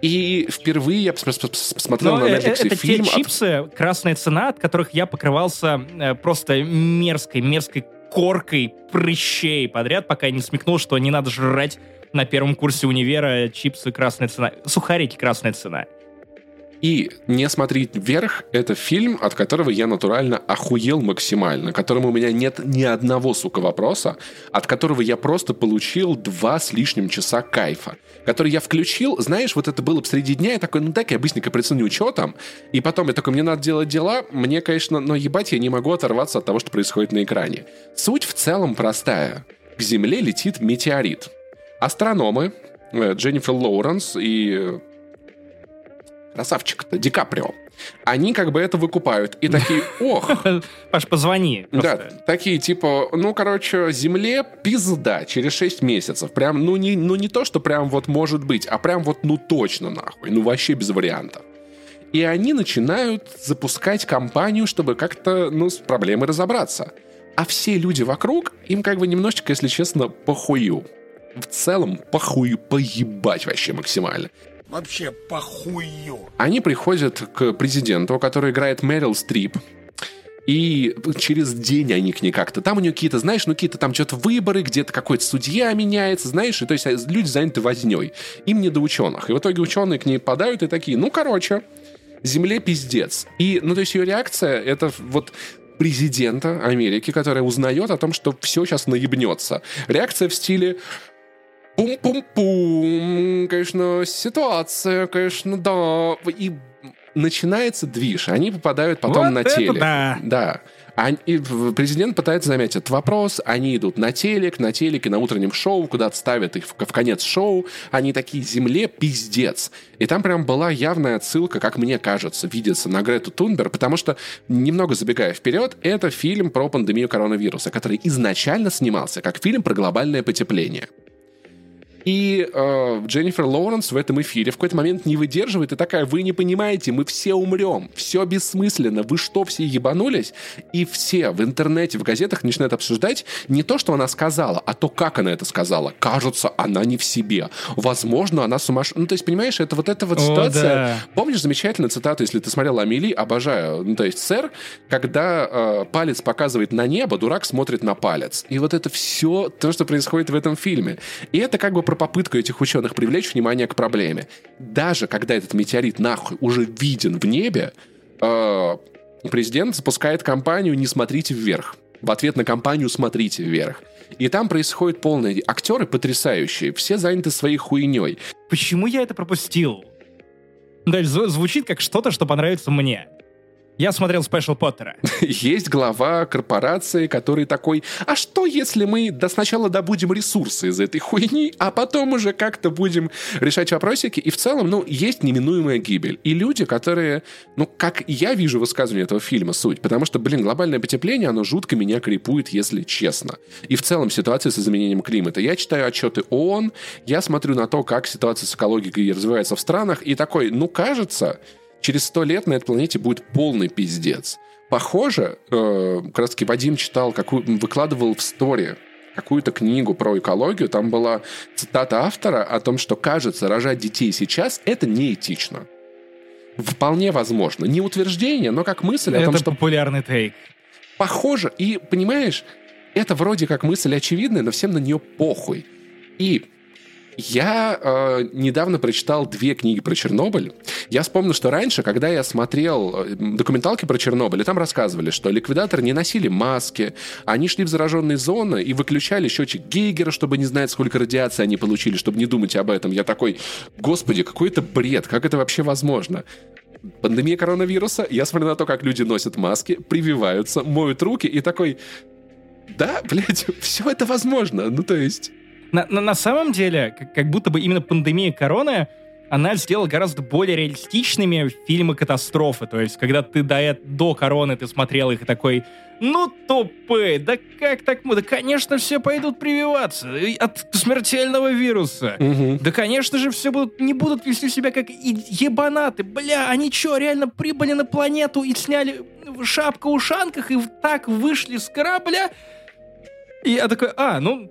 И впервые я посмотрел но на Netflix это фильм... те чипсы, красная цена, от которых я покрывался э, просто мерзкой, мерзкой коркой прыщей подряд, пока я не смекнул, что не надо жрать на первом курсе универа чипсы красная цена, сухарики красная цена. И «Не смотреть вверх» — это фильм, от которого я натурально охуел максимально, которому у меня нет ни одного, сука, вопроса, от которого я просто получил два с лишним часа кайфа, который я включил, знаешь, вот это было среди дня, я такой, ну дай-ка я быстренько приценю, что там, и потом я такой, мне надо делать дела, мне, конечно, но ебать, я не могу оторваться от того, что происходит на экране. Суть в целом простая. К Земле летит метеорит. Астрономы, э, Дженнифер Лоуренс и красавчик-то, Ди Каприо, они как бы это выкупают. И такие, [laughs] ох. Паш, позвони. Да, такие типа, ну, короче, земле пизда через 6 месяцев. Прям, ну не, ну не то, что прям вот может быть, а прям вот ну точно нахуй. Ну вообще без вариантов. И они начинают запускать кампанию, чтобы как-то, ну, с проблемой разобраться. А все люди вокруг, им как бы немножечко, если честно, похую. В целом, похую, поебать вообще максимально. Вообще похую. Они приходят к президенту, который играет Мэрил Стрип, и через день они к ней как-то. Там у нее какие-то, знаешь, ну какие-то там что-то выборы, где-то какой-то судья меняется, знаешь, и то есть люди заняты возней. Им не до ученых. И в итоге ученые к ней подают и такие, ну, короче, земле пиздец. И, ну, то есть ее реакция, это вот президента Америки, которая узнает о том, что все сейчас наебнется. Реакция в стиле Пум-пум-пум, конечно, ситуация, конечно, да. И начинается движ, они попадают потом вот на теле. Да. да. Они, президент пытается заметить этот вопрос, они идут на телек, на телеке, на утреннем шоу, куда-то ставят их в, в конец шоу, они такие, земле пиздец. И там прям была явная отсылка, как мне кажется, видится на Грету Тунбер, потому что, немного забегая вперед, это фильм про пандемию коронавируса, который изначально снимался как фильм про глобальное потепление. И э, Дженнифер Лоуренс в этом эфире в какой-то момент не выдерживает и такая, вы не понимаете, мы все умрем, все бессмысленно, вы что, все ебанулись? И все в интернете, в газетах начинают обсуждать не то, что она сказала, а то, как она это сказала. Кажется, она не в себе. Возможно, она сумасшедшая. Ну, то есть, понимаешь, это вот эта вот О, ситуация. да. Помнишь замечательную цитату, если ты смотрел Амели, обожаю. Ну, то есть, сэр, когда э, палец показывает на небо, дурак смотрит на палец. И вот это все то, что происходит в этом фильме. И это как бы про попытку этих ученых привлечь внимание к проблеме. Даже когда этот метеорит нахуй уже виден в небе, э, президент запускает кампанию «Не смотрите вверх». В ответ на кампанию «Смотрите вверх». И там происходит полное... Актеры потрясающие, все заняты своей хуйней. Почему я это пропустил? Да, зв- звучит как что-то, что понравится мне. Я смотрел спешл Поттера. [laughs] Есть глава корпорации, который такой, а что если мы до сначала добудем ресурсы из этой хуйни, а потом уже как-то будем решать вопросики, и в целом, ну, есть неминуемая гибель. И люди, которые, ну, как я вижу высказывание этого фильма, суть, потому что, блин, глобальное потепление, оно жутко меня крипует, если честно. И в целом ситуация с изменением климата. Я читаю отчеты ООН, я смотрю на то, как ситуация с экологией развивается в странах, и такой, ну, кажется, через сто лет на этой планете будет полный пиздец. Похоже, э, как раз таки Вадим читал, какую, выкладывал в стори какую-то книгу про экологию, там была цитата автора о том, что, кажется, рожать детей сейчас — это неэтично. Вполне возможно. Не утверждение, но как мысль о том, Это что популярный тейк. похоже. И, понимаешь, это вроде как мысль очевидная, но всем на нее похуй. И я э, недавно прочитал две книги про Чернобыль. Я вспомнил, что раньше, когда я смотрел э, документалки про Чернобыль, там рассказывали, что ликвидаторы не носили маски, они шли в зараженные зоны и выключали счетчик Гейгера, чтобы не знать, сколько радиации они получили, чтобы не думать об этом. Я такой, господи, какой это бред, как это вообще возможно? Пандемия коронавируса, я смотрю на то, как люди носят маски, прививаются, моют руки и такой, да, блядь, [laughs] все это возможно. Ну, то есть... На, на, на самом деле, как, как будто бы именно пандемия короны, она сделала гораздо более реалистичными фильмы катастрофы. То есть, когда ты до, до короны ты смотрел их и такой, ну тупые, да как так? мы- Да, конечно, все пойдут прививаться и от смертельного вируса. Мгм. Да, конечно же, все будут, не будут вести себя как ебанаты. Бля, они что, реально прибыли на планету и сняли шапку-ушанках и так вышли с корабля? И я такой, а, ну,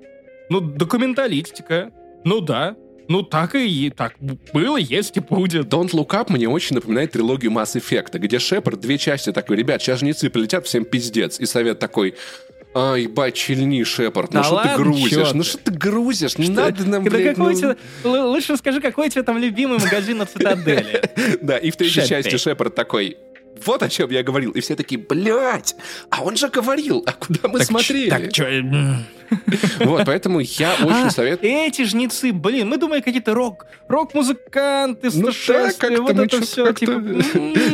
ну, документалистика. Ну да. Ну так и так было, есть и будет. Don't Look Up мне очень напоминает трилогию Mass Effect, где Шепард две части такой, ребят, сейчас жнецы прилетят, всем пиздец. И совет такой, а, ебать, чельни, Шепард, ну Да что ты грузишь? Ну что ты грузишь? Не надо нам, Да блядь, какой ну». л- лучше скажи, какой у тебя там любимый магазин на Цитадели? [laughs] Да, и в третьей части Шепард такой, вот о чем я говорил. И все такие, блядь, а он же говорил, а куда мы Так, смотрели? Так, чё, м. Вот, поэтому я [laughs] очень А, советую. Эти жнецы, блин, мы думали какие-то рок, рок-музыканты, Ну да, как-то вот это все, типа... [laughs]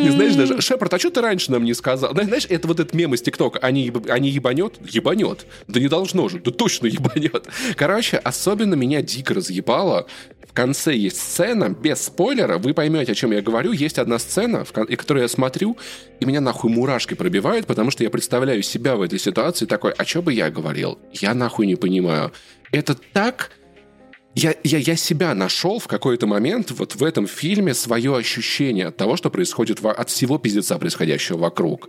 Не знаешь даже, Шепард, а что ты раньше нам не сказал? Знаешь, это вот этот мем из ТикТока, они, они ебанет? Ебанет. Да не должно же, да точно ебанет. Короче, особенно меня дико разъебало. В конце есть сцена, без спойлера, вы поймете, о чем я говорю. Есть одна сцена, в которую я смотрю, и меня нахуй мурашки пробивают, потому что я представляю себя в этой ситуации такой, а что бы я говорил? Я нахуй не понимаю. Это так я, я, я себя нашел в какой-то момент вот в этом фильме свое ощущение от того, что происходит от всего пиздеца, происходящего вокруг.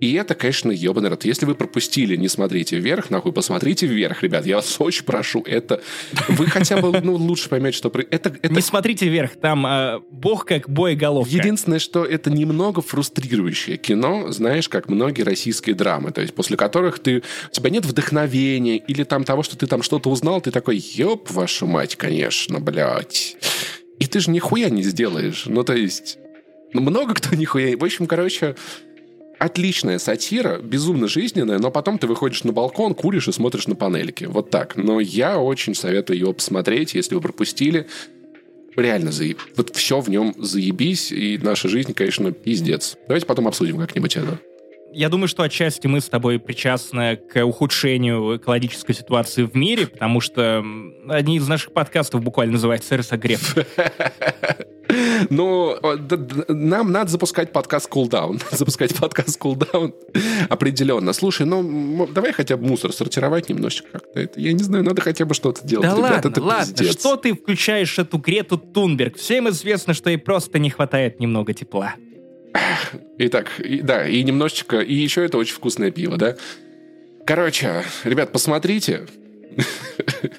И это, конечно, ебаный рот. Если вы пропустили, не смотрите вверх, нахуй, посмотрите вверх, ребят. Я вас [laughs] очень прошу. Это... Вы хотя бы ну, лучше поймете, что... Это, это Не смотрите вверх, там э, бог как боеголовка. Единственное, что это немного фрустрирующее кино, знаешь, как многие российские драмы, то есть после которых ты, у тебя нет вдохновения или там того, что ты там что-то узнал, ты такой, ёб вашу мать, конечно, блядь. И ты же нихуя не сделаешь. Ну, то есть, ну, много кто нихуя... В общем, короче, отличная сатира, безумно жизненная, но потом ты выходишь на балкон, куришь и смотришь на панельки. Вот так. Но я очень советую его посмотреть, если вы пропустили. Реально заеб... Вот все в нем заебись, и наша жизнь, конечно, пиздец. Давайте потом обсудим как-нибудь это. Я думаю, что отчасти мы с тобой причастны к ухудшению экологической ситуации в мире, потому что одни из наших подкастов буквально называется «Рсогрев». [laughs] Ну, э, нам надо запускать подкаст Cooldown. [laughs] запускать подкаст Cooldown определенно. Слушай, ну, давай хотя бы мусор сортировать немножечко как-то. Это, я не знаю, надо хотя бы что-то делать. Да ладно, ладно, пиздец. что ты включаешь эту Грету Тунберг? Всем известно, что ей просто не хватает немного тепла. Итак, и- да, и немножечко, и еще это очень вкусное пиво, да? Короче, ребят, посмотрите. [laughs]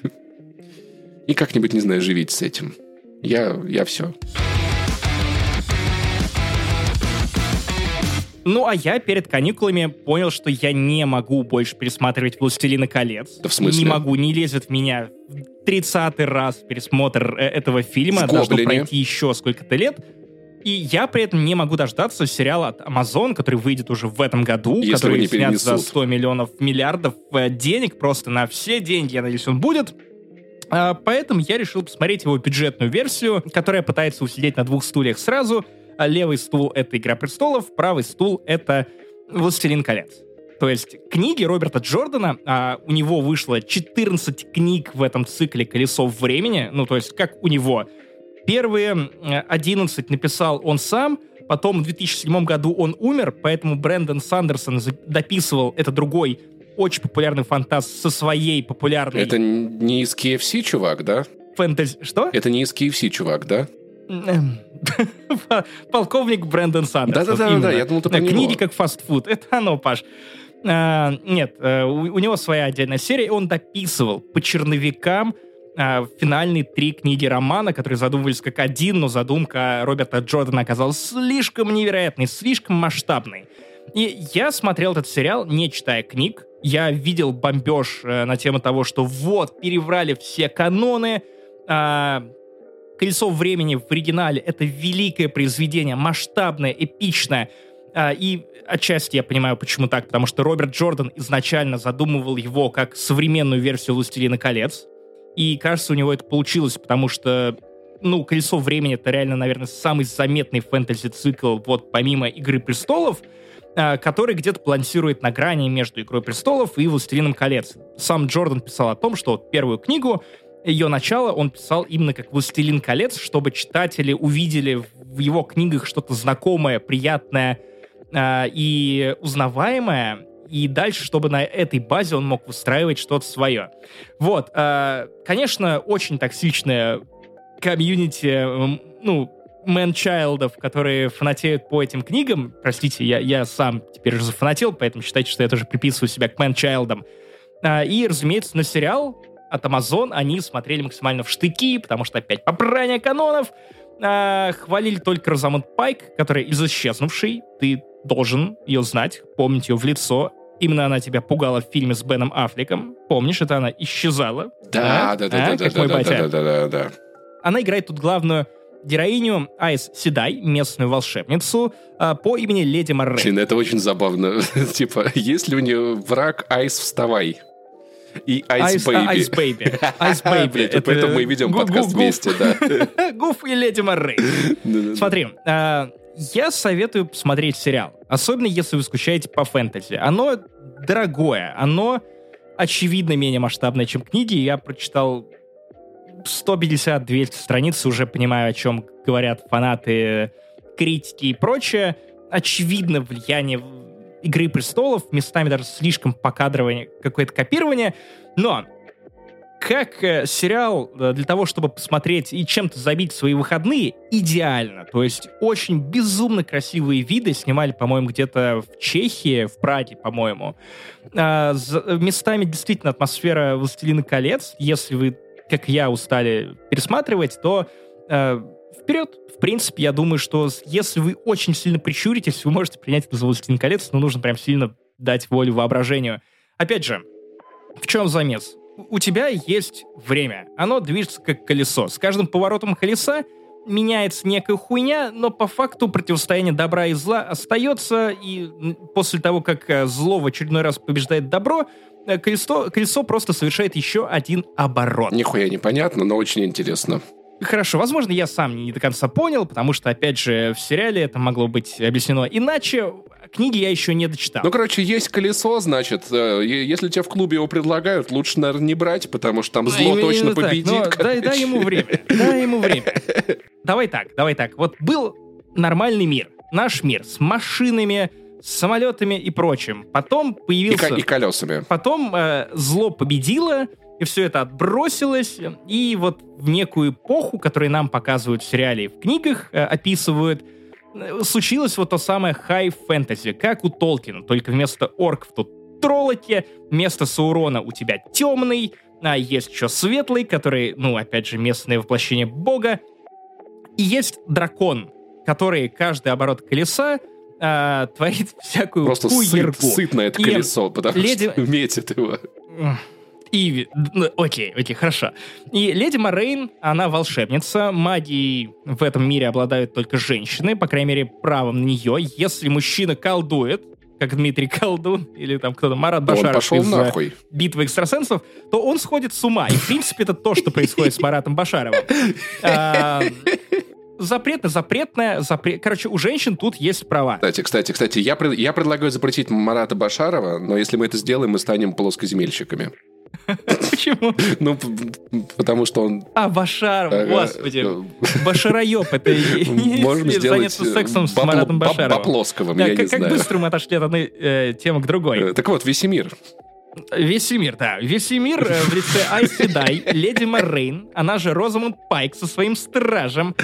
И как-нибудь, не знаю, живите с этим. Я, я все. Ну, а я перед каникулами понял, что я не могу больше пересматривать «Властелина колец». Да в смысле? Не могу, не лезет в меня 30-й раз пересмотр э, этого фильма. В Должно пройти еще сколько-то лет. И я при этом не могу дождаться сериала от Amazon, который выйдет уже в этом году, Если который снят за перенесут. 100 миллионов миллиардов э, денег, просто на все деньги, я надеюсь, он будет. А, Поэтому я решил посмотреть его бюджетную версию, которая пытается усидеть на двух стульях сразу. А Левый стул — это «Игра престолов», правый стул — это «Властелин колец». То есть книги Роберта Джордана, а у него вышло 14 книг в этом цикле «Колесо времени», ну, то есть как у него. Первые э, 11 написал он сам, потом в 2007 году он умер, поэтому Брэндон Сандерсон дописывал, это другой очень популярный фантаст со своей популярной Это не из KFC, чувак, да? фэнтези... Что? Это не из KFC, чувак, да? Эм, [laughs] Полковник Брэндон Сандерсон. Именно. я думал, ты про Книги как фастфуд. Это оно, Паш. А, Нет, э, у у него своя отдельная серия, и он дописывал по черновикам а, финальные три книги романа, которые задумывались как один, но задумка Роберта Джордана оказалась слишком невероятной, слишком масштабной. И я смотрел этот сериал, не читая книг. Я видел бомбеж э, на тему того, что вот, переврали все каноны, а, «Колесо времени» в оригинале — это великое произведение, масштабное, эпичное. А, И отчасти я понимаю, почему так, потому что Роберт Джордан изначально задумывал его как современную версию «Властелина колец». И, кажется, у него это получилось, потому что, ну, «Колесо времени» — это реально, наверное, самый заметный фэнтези-цикл, вот помимо «Игры престолов», а, который где-то балансирует на грани между «Игрой престолов» и «Властелином колец». Сам Джордан писал о том, что вот первую книгу ее начало он писал именно как «Властелин колец», чтобы читатели увидели в его книгах что-то знакомое, приятное а, и узнаваемое, и дальше, чтобы на этой базе он мог выстраивать что-то свое. Вот, а, конечно, очень токсичная комьюнити, м, ну, мэнчайлдов, которые фанатеют по этим книгам. Простите, я, я сам теперь уже зафанател, поэтому считайте, что я тоже приписываю себя к мэнчайлдам. А, И, разумеется, на сериал от Amazon они смотрели максимально в штыки, потому что опять попрание канонов. А, хвалили только Розамунд Пайк, которая из исчезнувшей. Ты должен ее знать, помнить ее в лицо. Именно она тебя пугала в фильме с Беном Аффлеком. Помнишь, это она исчезала? Да, А? да, А? да, да, Как да, да, батя. да, да, да, да. Она играет тут главную героиню Айз Седай, местную волшебницу, а, по имени Леди Морейн. Блин, это очень забавно. [laughs] типа, если у нее враг, Айс, вставай. И Ice Baby. Ice Baby. Ice Baby. Поэтому мы ведем подкаст вместе, да. [laughs] Гуф и Леди. Да-да-да. Смотри, а, я советую посмотреть сериал. Особенно, если вы скучаете по фэнтези. Оно дорогое, оно очевидно менее масштабное, чем книги. Я прочитал 150-200 страниц, уже понимаю, о чем говорят фанаты, критики и прочее. Очевидно влияние Игры престолов, местами даже слишком покадрование, какое-то копирование. Но как э, сериал э, для того, чтобы посмотреть и чем-то забить свои выходные, идеально. То есть очень безумно красивые виды снимали, по-моему, где-то в Чехии, в Праге, по-моему. А, местами действительно атмосфера «Властелина колец». Если вы, как я, устали пересматривать, то э, вперед. В принципе, я думаю, что если вы очень сильно прищуритесь, вы можете принять это за «Властелин колец», но нужно прям сильно дать волю воображению. Опять же, в чем замес? У тебя есть время. Оно движется как колесо. С каждым поворотом колеса меняется некая хуйня, но по факту противостояние добра и зла остается, и после того, как э, зло в очередной раз побеждает добро, э, колесо, колесо просто совершает еще один оборот. Нихуя непонятно, но очень интересно. Хорошо, возможно, я сам не до конца понял, потому что, опять же, в сериале это могло быть объяснено иначе. Книги я еще не дочитал. Ну, короче, есть колесо, значит, э, если тебе в клубе его предлагают, лучше, наверное, не брать, потому что там зло Именно точно так. победит. Но дай, дай ему время. Дай ему время. [laughs] Давай так, давай так. Вот был нормальный мир. Наш мир с машинами, с самолетами и прочим. Потом И, появился... ко- и колесами. Потом э, зло победило, и все это отбросилось, и вот в некую эпоху, которую нам показывают в сериале и в книгах, э, описывают, э, случилось вот то самое хай-фэнтези, как у Толкина, только вместо орков тут троллоки, вместо Саурона у тебя темный, а есть еще светлый, который, ну, опять же, местное воплощение бога, и есть дракон, который каждый оборот колеса э, творит всякую Просто сыт, хуерку. сыт на это И колесо, потому леди- что [laughs] метит его. И, ну, окей, окей, хорошо. И леди Морейн, она волшебница, магией в этом мире обладают только женщины, по крайней мере, правом на нее. Если мужчина колдует, как Дмитрий Колдун, или там кто-то, Марат Да он Башаров пошел из э, нахуй. битвы экстрасенсов, то он сходит с ума. И, в принципе, это то, что происходит с Маратом Башаровым. [laughs] А, Запретно, запретное, запрет... Короче, у женщин тут есть права. Кстати, кстати, кстати, я, я предлагаю запретить Марата Башарова, но если мы это сделаем, мы станем плоскоземельщиками. [laughs] Почему? Ну, потому что он... А, Башаров, [laughs] э, господи. э, Башараёб, это Можем сделать заняться сексом с Маратом Башаровым. Баплосковым, Да, я как, не как знаю. быстро мы отошли от одной э, темы к другой. Э, Так вот, Весемир. Весемир, да. Весемир э, в лице Айси Дай, леди Моррейн, она же Розамунд Пайк со своим стражем,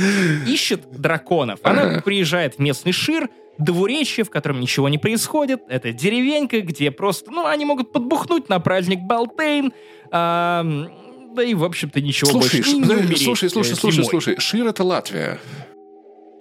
ищет драконов. Она Ага. приезжает в местный Шир, двуречье, в котором ничего не происходит. Это деревенька, где просто, ну, они могут подбухнуть на праздник Балтейн. а, да и, в общем-то, ничего Слушай, больше. И не умереть, слушай, э, слушай, слушай, зимой. слушай, Шир это Латвия.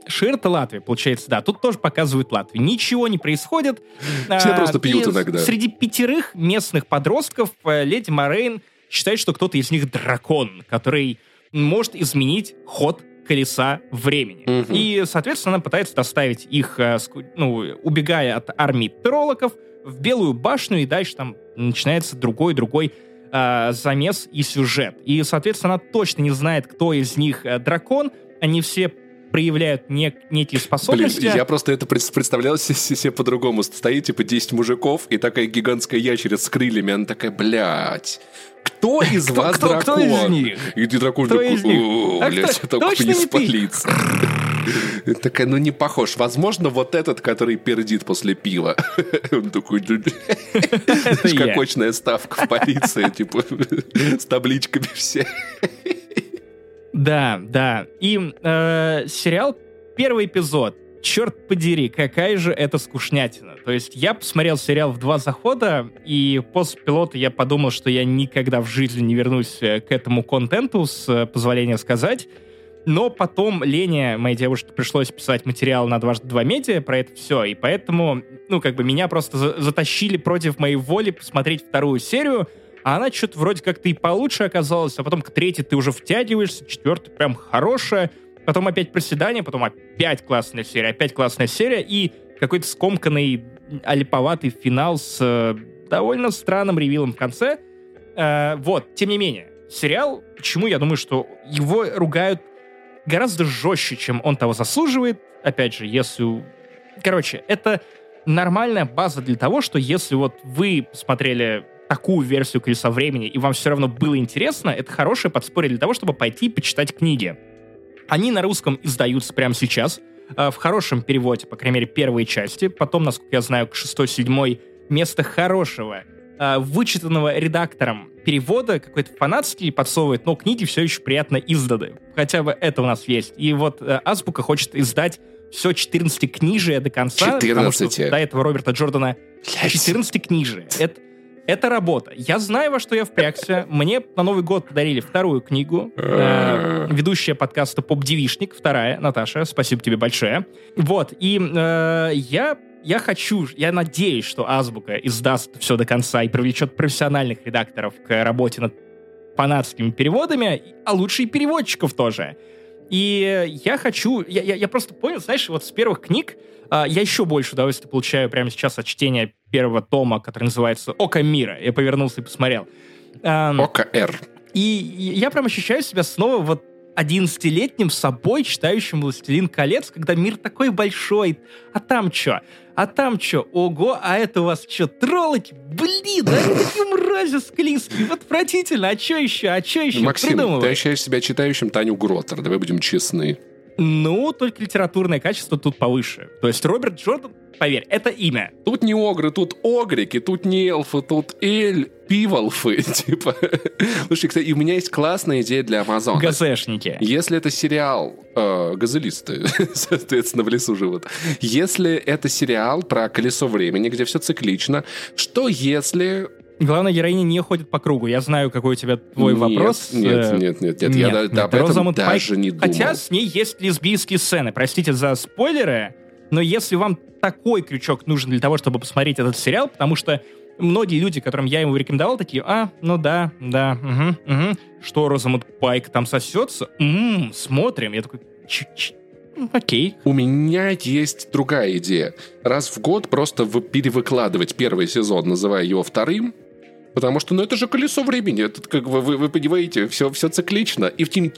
Шир это Латвия, получается, да. Тут тоже показывают Латвию. Ничего не происходит. [laughs] Все А, просто пьют иногда. Среди пятерых местных подростков э, леди Морейн считает, что кто-то из них дракон, который может изменить ход колеса времени. Мгм. И, соответственно, она пытается доставить их, э, ну, убегая от армии троллоков, в Белую башню, и дальше там начинается другой-другой э, замес и сюжет. И, соответственно, она точно не знает, кто из них э, дракон. Они все проявляют нек- некие Блин, способности. я просто это пред- представлял се- се- себе по-другому. Стоит, типа, 10 мужиков, и такая гигантская ящерица с крыльями. Она такая, блядь, кто [laughs] из Кто- вас кто- дракон? кто из них? И ты дракон Кто такой, из них? «О, А блядь, кто- только не не ты?» спалиться. [laughs] Такая, ну не похож. Возможно, вот этот, который пердит после пива. [laughs] Он такой, «Да, Это я. как очная ставка в полиции, типа, с табличками все. Да, да. И э, сериал, первый эпизод, черт подери, какая же это скучнятина. То есть я посмотрел сериал в два захода, и после пилота я подумал, что я никогда в жизни не вернусь э, к этому контенту, с э, позволения сказать. Но потом Лене, моей девушке, пришлось писать материал на дважды два медиа про это все, и поэтому, ну, как бы меня просто за- затащили против моей воли посмотреть вторую серию, а она что-то вроде как-то и получше оказалась, а потом к третьей ты уже втягиваешься, четвертая прям хорошая, потом опять проседание, потом опять классная серия, опять классная серия, и какой-то скомканный, олиповатый финал с э, довольно странным ревилом в конце. Э, вот, тем не менее, сериал, почему я думаю, что его ругают гораздо жестче, чем он того заслуживает. Опять же, если... Короче, это нормальная база для того, что если вот вы посмотрели такую версию «Колеса времени», и вам все равно было интересно, это хорошее подспорье для того, чтобы пойти и почитать книги. Они на русском издаются прямо сейчас, э, в хорошем переводе, по крайней мере, первые части. Потом, насколько я знаю, к шестой-седьмой место хорошего, э, вычитанного редактором перевода, какой-то фанатский подсовывает, но книги все еще приятно изданы. Хотя бы это у нас есть. И вот э, Азбука хочет издать все 14 книжия до конца. потому что 14. до этого Роберта Джордана 14 книжия. Это, это работа. Я знаю, во что я впрягся. Мне на Новый год подарили вторую книгу. Э, ведущая подкаста «Поп-девишник», вторая, Наташа, спасибо тебе большое. Вот, и э, я, я хочу, я надеюсь, что Азбука издаст все до конца и привлечет профессиональных редакторов к работе над фанатскими переводами, а лучше и переводчиков тоже. И я хочу, я, я, я просто понял, знаешь, вот с первых книг а, я еще больше удовольствия получаю прямо сейчас от чтения первого тома, который называется «Око мира». Я повернулся и посмотрел. Ам, ОКР. и я прям ощущаю себя снова вот 11-летним собой, читающим «Властелин колец», когда мир такой большой. А там что? А там что? Ого, а это у вас что, троллоки? Блин, да это мрази склизкие, отвратительно. А что еще? А что еще Максим, ты ощущаешь себя читающим Таню Гротер, давай будем честны. Ну, только литературное качество тут повыше. То есть Роберт Джордан, поверь, это имя. Тут не огры, тут огрики, тут не эльфы, тут эль, пиволфы, [laughs] типа. Слушай, кстати, у меня есть классная идея для Амазона. ГЗшники. Если это сериал э, газелисты, [laughs] соответственно, в лесу живут. Если это сериал про колесо времени, где все циклично, что если Главная героиня не ходит по кругу. Я знаю, какой у тебя твой Нет, вопрос. Нет, Э, нет, нет, нет, я да- да об этом Розамунд даже Пайк- не думал. Хотя с ней есть лесбийские сцены. Простите за спойлеры, но если вам такой крючок нужен для того, чтобы посмотреть этот сериал, потому что многие люди, которым я его рекомендовал, такие, а, ну да, да, угу, угу. Что, Розамунд Пайк там сосется? М, смотрим. Я такой, «Ч- м, окей. У меня есть другая идея. Раз в год просто вы- перевыкладывать первый сезон, называя его вторым, Потому что, ну, это же колесо времени. Это, как вы, вы, вы понимаете, все, все циклично. И, в тем-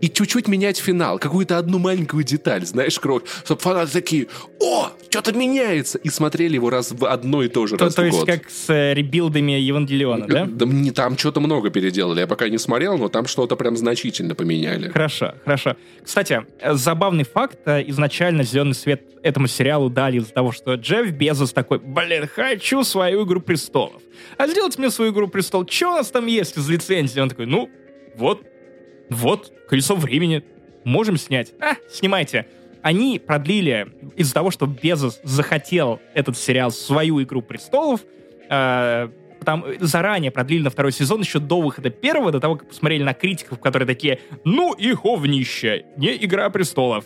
и чуть-чуть менять финал. Какую-то одну маленькую деталь, знаешь, кровь. Чтобы фанаты такие, о, что-то меняется. И смотрели его раз в одно и то же То, раз то в есть год. как с э, ребилдами Евангелиона, да? Да мне там что-то много переделали. Я пока не смотрел, но там что-то прям значительно поменяли. Хорошо, хорошо. Кстати, э, забавный факт. э, Изначально зеленый свет этому сериалу дали из-за того, что Джефф Безос такой, блин, хочу свою «Игру престолов». А сделать мне свою «Игру престолов». Что у нас там есть из лицензии? Он такой, ну, вот, вот, «Колесо времени». Можем снять. А, снимайте. Они продлили из-за того, что Безос захотел этот сериал свою «Игру престолов», э, там заранее продлили на второй сезон еще до выхода первого, до того, как посмотрели на критиков, которые такие, ну и говнище, не «Игра престолов».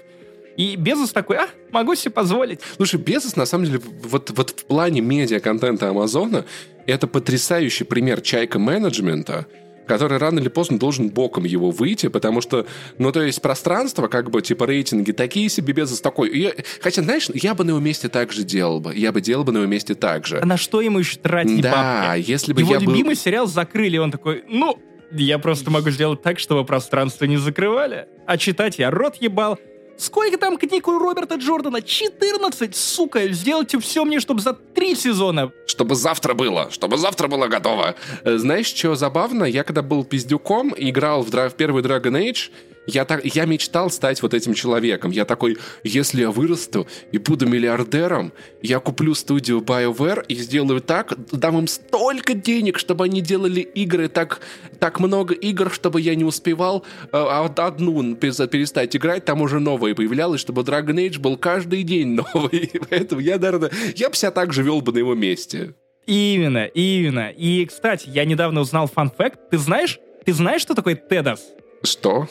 И Безос такой, а, могу себе позволить. Слушай, Безос, на самом деле, вот, вот в плане медиа-контента Амазона, это потрясающий пример чайка-менеджмента, который рано или поздно должен боком его выйти, потому что, ну, то есть пространство, как бы, типа, рейтинги такие себе, Безос такой. И хотя, знаешь, я бы на его месте так же делал бы. Я бы делал бы на его месте так же. А на что ему еще тратить Да, бабки? если бы Его я был... любимый сериал закрыли, он такой, ну, я просто могу сделать так, чтобы пространство не закрывали. А читать я рот ебал. Сколько там книг у Роберта Джордана? 14, сука! Сделайте все мне, чтобы за три сезона. Чтобы завтра было, чтобы завтра было готово. Э, Знаешь, что забавно? Я когда был пиздюком играл в, в первый Dragon Age, я, так, я мечтал стать вот этим человеком. Я такой, если я вырасту и буду миллиардером, я куплю студию BioWare и сделаю так, дам им столько денег, чтобы они делали игры, так, так много игр, чтобы я не успевал э, а одну перес- перестать играть, там уже новое появлялось, чтобы Dragon Age был каждый день [laughs] новый. Поэтому я, наверное, я бы себя так же вел бы на его месте. Именно, именно. И, кстати, я недавно узнал fun fact. Ты знаешь, ты знаешь, что такое Thedas? Что?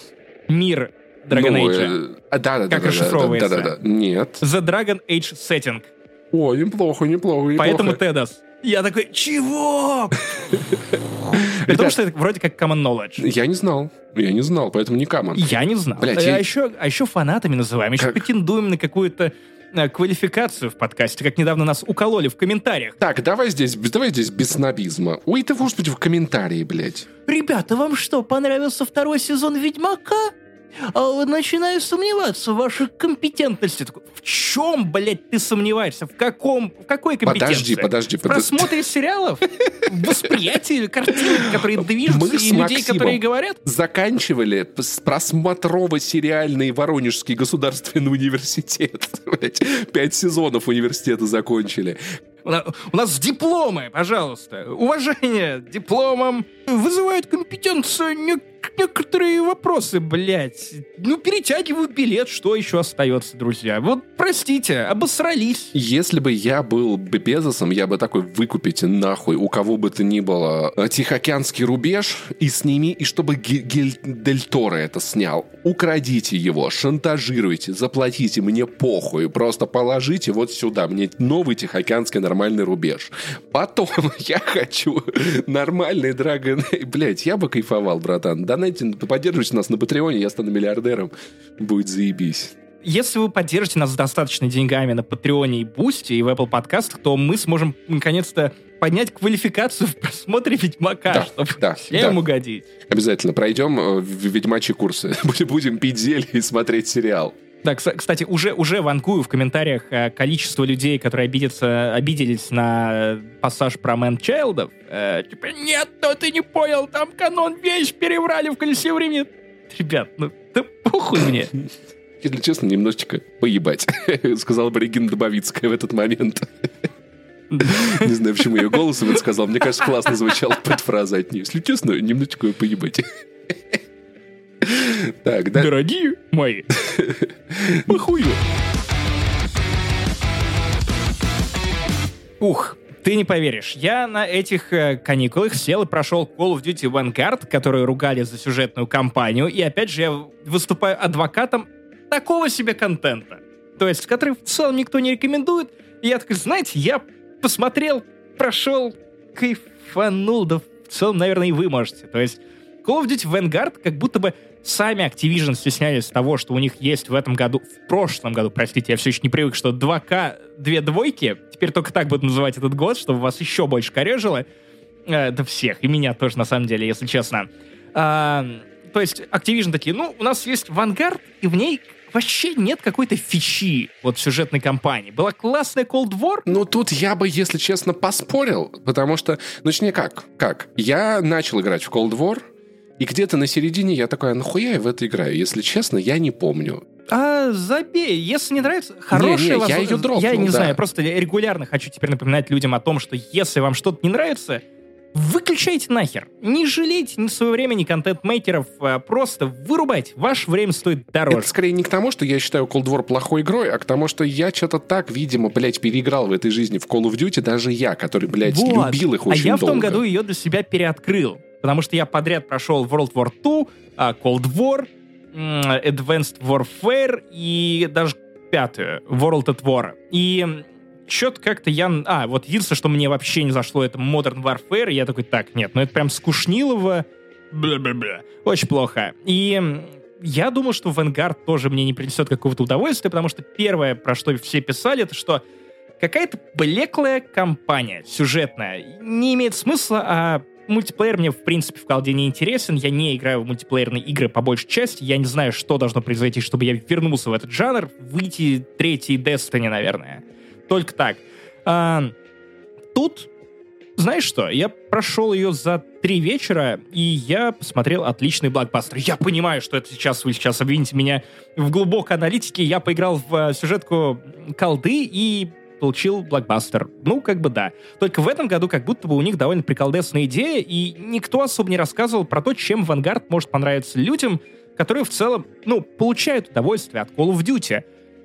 Мир Dragon Ну, Age. э, да, да, Как да, расшифровывается? Да, да, да. Нет. The Dragon Age Setting. О, неплохо, неплохо, неплохо. Поэтому Thedas. Я такой, чего? При том, что это вроде как common knowledge. Я не знал. Я не знал, поэтому не common. Я не знал. Блядь, а, я- еще, а еще фанатами называем, еще Как- претендуем на какую-то квалификацию в подкасте, как недавно нас укололи в комментариях. Так, давай здесь, давай здесь без снобизма. Ой, ты, господи, в комментарии, блядь. Ребята, вам что, понравился второй сезон Ведьмака? А, начинаю сомневаться в вашей компетентности. Такой, в чем, блядь, ты сомневаешься? В каком, в какой компетенции? Подожди, подожди, В подожди. просмотре сериалов? В восприятии картинок, которые движутся, и людей, которые говорят? Заканчивали просмотрово-сериальный Воронежский государственный университет. [laughs] Пять сезонов университета закончили. У нас дипломы, пожалуйста. Уважение дипломам вызывает компетенцию не- некоторые вопросы, блядь. Ну, перетягиваю билет, что еще остается, друзья? Вот, простите, обосрались. Если бы я был бы Безосом, я бы такой, выкупите нахуй у кого бы то ни было э, Тихоокеанский рубеж и сними, и чтобы Гиль Дель Торо это снял. Украдите его, шантажируйте, заплатите, мне похуй. Просто положите вот сюда, мне новый Тихоокеанский нормальный рубеж. Потом [laughs] я хочу нормальный Dragon... Блять, я бы кайфовал, братан. Донайте, поддерживайте нас на Патреоне, я стану миллиардером. Будет заебись. Если вы поддержите нас с достаточно деньгами на Патреоне и Бусти, и в Apple подкастах, то мы сможем наконец-то поднять квалификацию в просмотре Ведьмака, Да, чтобы да, всем да. угодить. Обязательно пройдем э, в- ведьмачьи курсы. [laughs] Будем пить зелье и смотреть сериал. Да, кстати, уже, уже вангую в комментариях э, количество людей, которые обидятся, обиделись на пассаж про man child ов. Э, типа, нет, ну ты не понял, там канон вещь переврали в колесе времени. Ребят, ну да похуй мне. [laughs] Если честно, немножечко поебать, [laughs] сказала бы Регина Добовицкая в этот момент. [laughs] Не знаю, почему ее голосом это сказал. Мне кажется, классно звучала предфраза от нее. Если честно, немножечко поебать. Так, да. Дорогие мои, [laughs] похую. Ух, ты не поверишь, я на этих э, каникулах сел и прошел Call of Duty Vanguard, которые ругали за сюжетную кампанию, и опять же я выступаю адвокатом такого себе контента. То есть, который в целом никто не рекомендует. И я такой, знаете, я посмотрел, прошел, кайфанул, да в целом, наверное, и вы можете. То есть, Call of Duty Vanguard как будто бы сами Activision стеснялись того, что у них есть в этом году, в прошлом году, простите, я все еще не привык, что 2К, две двойки, теперь только так будут называть этот год, чтобы вас еще больше корежило. Э, да всех, и меня тоже, на самом деле, если честно. А, то есть Activision такие, ну, у нас есть Vanguard, и в ней вообще нет какой-то фичи вот сюжетной кампании. Была классная Cold War, Ну, тут я бы, если честно, поспорил, потому что, ну, точнее, как? Как? Я начал играть в Cold War, и где-то на середине я такой, а нахуя я в это играю? Если честно, я не помню. А, забей, если не нравится, хорошая Не-не, я возможность- её дропнул, Я не да. знаю, я просто регулярно хочу теперь напоминать людям о том, что если вам что-то не нравится, выключайте нахер. Не жалейте ни своего времени контент-мейкеров, а просто вырубайте. Ваше время стоит дороже. Это скорее не к тому, что я считаю Cold War плохой игрой, а к тому, что я что-то так, видимо, блядь, переиграл в этой жизни в Call of Duty, даже я, который, блядь, Вот. любил их а очень я в том долго. году ее для себя переоткрыл. Потому что я подряд прошел World War II, а, Cold War, Advanced Warfare и даже пятую, World at War. И что-то как-то я... А, вот единственное, что мне вообще не зашло, это Modern Warfare. И я такой, так, нет, ну это прям скучнилово. Бля-бля-бля. Очень плохо. И я думал, что Vanguard тоже мне не принесет какого-то удовольствия, потому что первое, про что все писали, это что какая-то блеклая компания, сюжетная. Не имеет смысла, а мультиплеер мне, в принципе, в колде не интересен. Я не играю в мультиплеерные игры по большей части. Я не знаю, что должно произойти, чтобы я вернулся в этот жанр. Выйти третий Destiny, наверное. Только так. А, тут, знаешь что, я прошел ее за три вечера, и я посмотрел отличный блокбастер. Я понимаю, что это сейчас, вы сейчас обвините меня в глубокой аналитике. Я поиграл в э, сюжетку колды и получил блокбастер. Ну, как бы да. Только в этом году как будто бы у них довольно приколдесная идея, и никто особо не рассказывал про то, чем Vanguard может понравиться людям, которые в целом, ну, получают удовольствие от Call of Duty.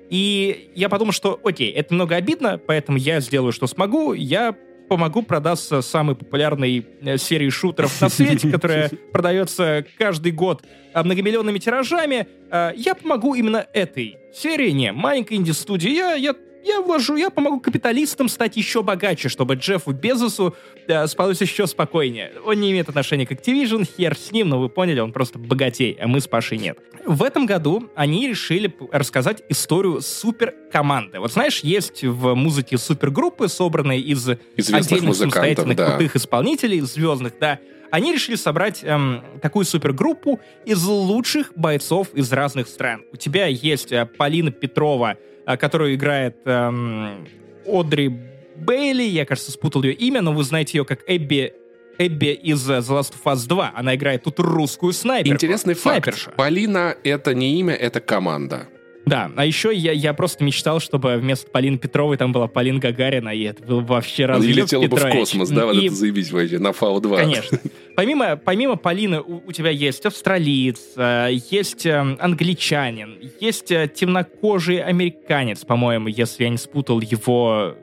И я подумал, что, окей, это немного обидно, поэтому я сделаю, что смогу. Я помогу продаться самой популярной э, серии шутеров на свете, которая [laughs] продается каждый год а, многомиллионными тиражами. А, Я помогу именно этой серии, не маленькой инди-студии. Я, я, я вложу, я помогу капиталистам стать еще богаче, чтобы Джеффу Безосу э, спалось еще спокойнее. Он не имеет отношения к Activision, хер с ним, но вы поняли, он просто богатей, а мы с Пашей нет. В этом году они решили рассказать историю суперкоманды. Вот знаешь, есть в музыке супергруппы, собранные из отдельных самостоятельных да. крутых исполнителей, звездных, да. Они решили собрать эм, такую супергруппу из лучших бойцов из разных стран. У тебя есть э, Полина Петрова, которую играет эм, Одри Бейли, я, кажется, спутал ее имя, но вы знаете ее как Эбби Эбби из э, The Last of Us 2. Она играет тут русскую снайперку. Интересный факт. Снайперша. Полина — это не имя, это команда. Да, а еще я, я просто мечтал, чтобы вместо Полины Петровой там была Полина Гагарина, и это был вообще И разлет летела бы в космос, да, вот И это заебись вообще, на Фау-2. Конечно. Помимо, помимо Полины у, у тебя есть австралиец, э, есть э, англичанин, есть э, темнокожий американец, по-моему, если я не спутал его...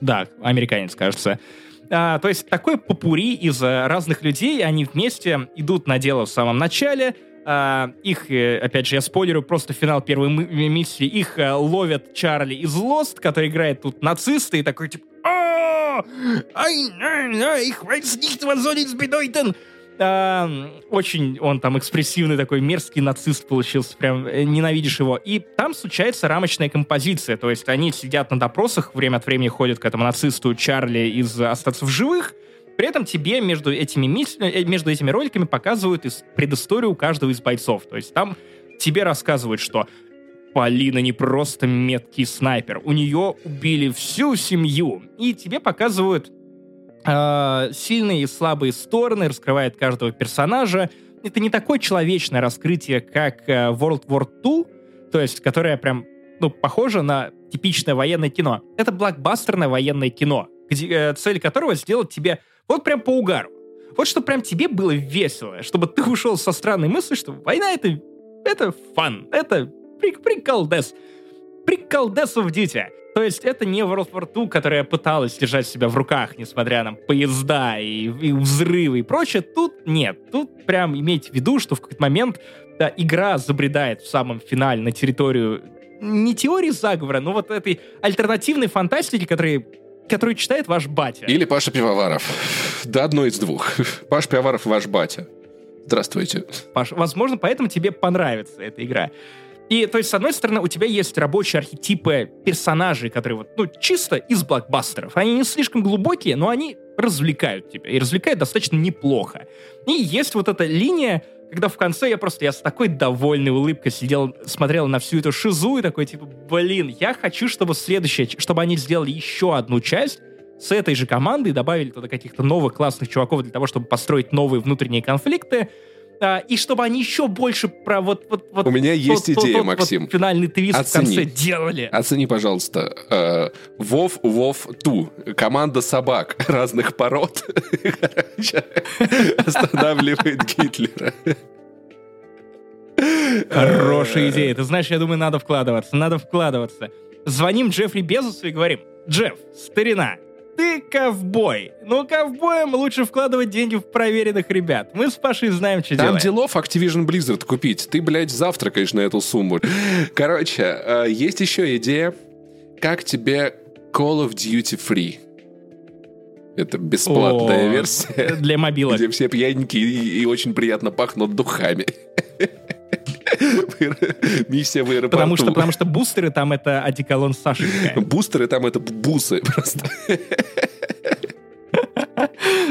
Да, американец, кажется. А, то есть такой попури из разных людей, они вместе идут на дело в самом начале, а, их, э, опять же, я спойлерю, просто финал первой миссии, их э, ловят Чарли из Lost, который играет тут нациста, и такой, типа, «О, ай, ай, ай, ich weiß nicht, was soll bedeuten?» А, очень он там экспрессивный такой, мерзкий нацист получился, прям э, ненавидишь его. И там случается рамочная композиция, то есть они сидят на допросах, время от времени ходят к этому нацисту Чарли из «Остаться в живых», при этом тебе между этими, мис... э, между этими роликами показывают из... предысторию каждого из бойцов. То есть там тебе рассказывают, что Полина не просто меткий снайпер, у нее убили всю семью. И тебе показывают э, сильные и слабые стороны, раскрывает каждого персонажа. Это не такое человечное раскрытие, как э, World War II, то есть, которое прям, ну, похоже на типичное военное кино. Это блокбастерное военное кино, где, э, цель которого сделать тебе вот прям по угару. Вот что прям тебе было весело, чтобы ты ушел со странной мыслью, что война это, это фан, это прик приколдес. Приколдес в дитя. То есть это не World War II, которая пыталась держать себя в руках, несмотря на поезда и, и взрывы и прочее. Тут нет. Тут прям имейте в виду, что в какой-то момент да, игра забредает в самом финале на территорию не теории заговора, но вот этой альтернативной фантастики, которая которую читает ваш батя. Или Паша Пивоваров. Да, одно из двух. Паша Пивоваров ваш батя. Здравствуйте. Паш, возможно, поэтому тебе понравится эта игра. И, то есть, с одной стороны, у тебя есть рабочие архетипы персонажей, которые вот, ну, чисто из блокбастеров. Они не слишком глубокие, но они развлекают тебя. И развлекают достаточно неплохо. И есть вот эта линия, когда в конце я просто, я с такой довольной улыбкой сидел, смотрел на всю эту шизу и такой, типа, блин, я хочу, чтобы следующее, чтобы они сделали еще одну часть с этой же командой, добавили туда каких-то новых классных чуваков для того, чтобы построить новые внутренние конфликты, и чтобы они еще больше про вот... вот, вот У меня есть тот, идея, тот, Максим. Вот финальный твист Оцени. в конце делали. Оцени, пожалуйста, э, Вов Вов Ту. Команда собак разных пород [laughs] останавливает Гитлера. Хорошая идея. Ты знаешь, я думаю, надо вкладываться, надо вкладываться. Звоним Джеффри Безосу и говорим, Джефф, старина, ты ковбой. Ну, ковбоям лучше вкладывать деньги в проверенных ребят. Мы с Пашей знаем, что Там делаем. делов Activision Blizzard купить. Ты, блядь, завтракаешь на эту сумму. Короче, э, есть еще идея, как тебе Call of Duty Free. Это бесплатная О, версия, Для мобилок. где все пьяненькие и, и очень приятно пахнут духами. Миссия в аэропорту. Потому что, потому что бустеры там это одеколон Сашенька. Бустеры там это бусы просто.